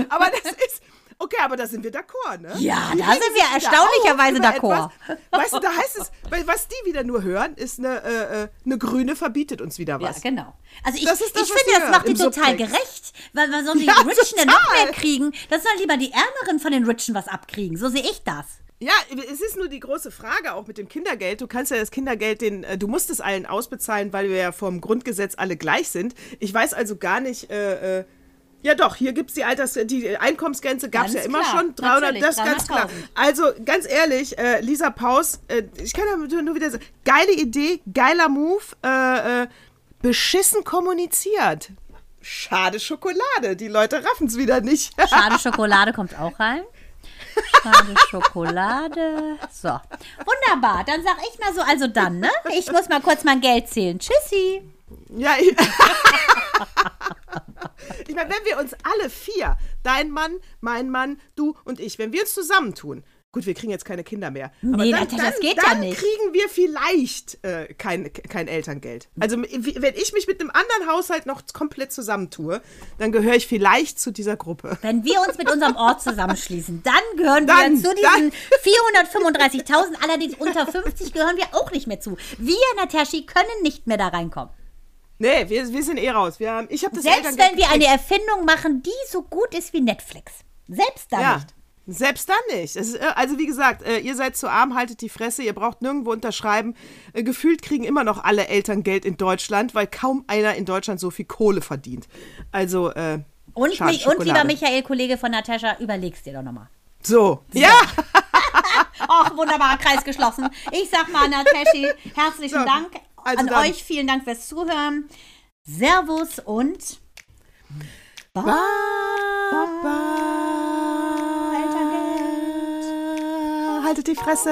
Aber das ist. Okay, aber da sind wir d'accord, ne? Ja, Die da sind wir erstaunlicherweise d'accord. Weißt du, da heißt es, weil was die wieder nur hören, ist eine, äh, äh, eine Grüne verbietet uns wieder Ja, was. genau. Also ich, Das das, ich finde, wir das macht die total Subtext. gerecht. Weil man sollen die Ja, Richen denn noch total. mehr kriegen. Das sollen lieber die Ärmeren von den Richen was abkriegen. So sehe ich das. Ja, es ist nur die große Frage auch mit dem Kindergeld. Du kannst ja das Kindergeld, den, äh, du musst es allen ausbezahlen, weil wir ja vom Grundgesetz alle gleich sind. Ich weiß also gar nicht, äh, äh, ja doch, hier gibt es die Alters, die Einkommensgrenze gab es ja immer klar, schon. 300, natürlich, das ist ganz klar. 300.000. Also ganz ehrlich, äh, Lisa Paus, äh, ich kann ja nur nur wieder sagen, geile Idee, geiler Move, äh, äh, beschissen kommuniziert. Schade Schokolade, die Leute raffen es wieder nicht. Schade Schokolade kommt auch rein. Schade Schokolade. So. Wunderbar. Dann sag ich mal so, also dann, ne? Ich muss mal kurz mein Geld zählen. Tschüssi. Ja, ich, ich meine, wenn wir uns alle vier, dein Mann, mein Mann, du und ich, wenn wir uns zusammentun, gut, wir kriegen jetzt keine Kinder mehr, aber Nee, dann, Natascha, das dann, geht ja dann nicht. kriegen wir vielleicht äh, kein, kein Elterngeld. Also wenn ich mich mit einem anderen Haushalt noch komplett zusammentue, dann gehöre ich vielleicht zu dieser Gruppe. Wenn wir uns mit unserem Ort zusammenschließen, dann gehören Dann, wir zu dann. diesen 435.000, allerdings unter 50 gehören wir auch nicht mehr zu. Wir, Nataschi, können nicht mehr da reinkommen. Nee, wir, wir sind eh raus. Wir haben, ich das Selbst wenn wir eine Erfindung machen, die so gut ist wie Netflix. Selbst da Ja. nicht. Selbst dann nicht. Ist, äh, also wie gesagt, äh, ihr seid zu arm, haltet die Fresse, ihr braucht nirgendwo unterschreiben. Äh, Gefühlt kriegen immer noch alle Eltern Geld in Deutschland, weil kaum einer in Deutschland so viel Kohle verdient. Also, äh, Und, schade mich, und lieber. Michael, Kollege von Natascha, überlegst dir doch nochmal. So. Ja, Ach, wunderbarer Kreis geschlossen. Ich sag mal, Nataschi, herzlichen So, Dank also an dann. euch. Vielen Dank fürs Zuhören. Servus und Baba. Haltet die Fresse.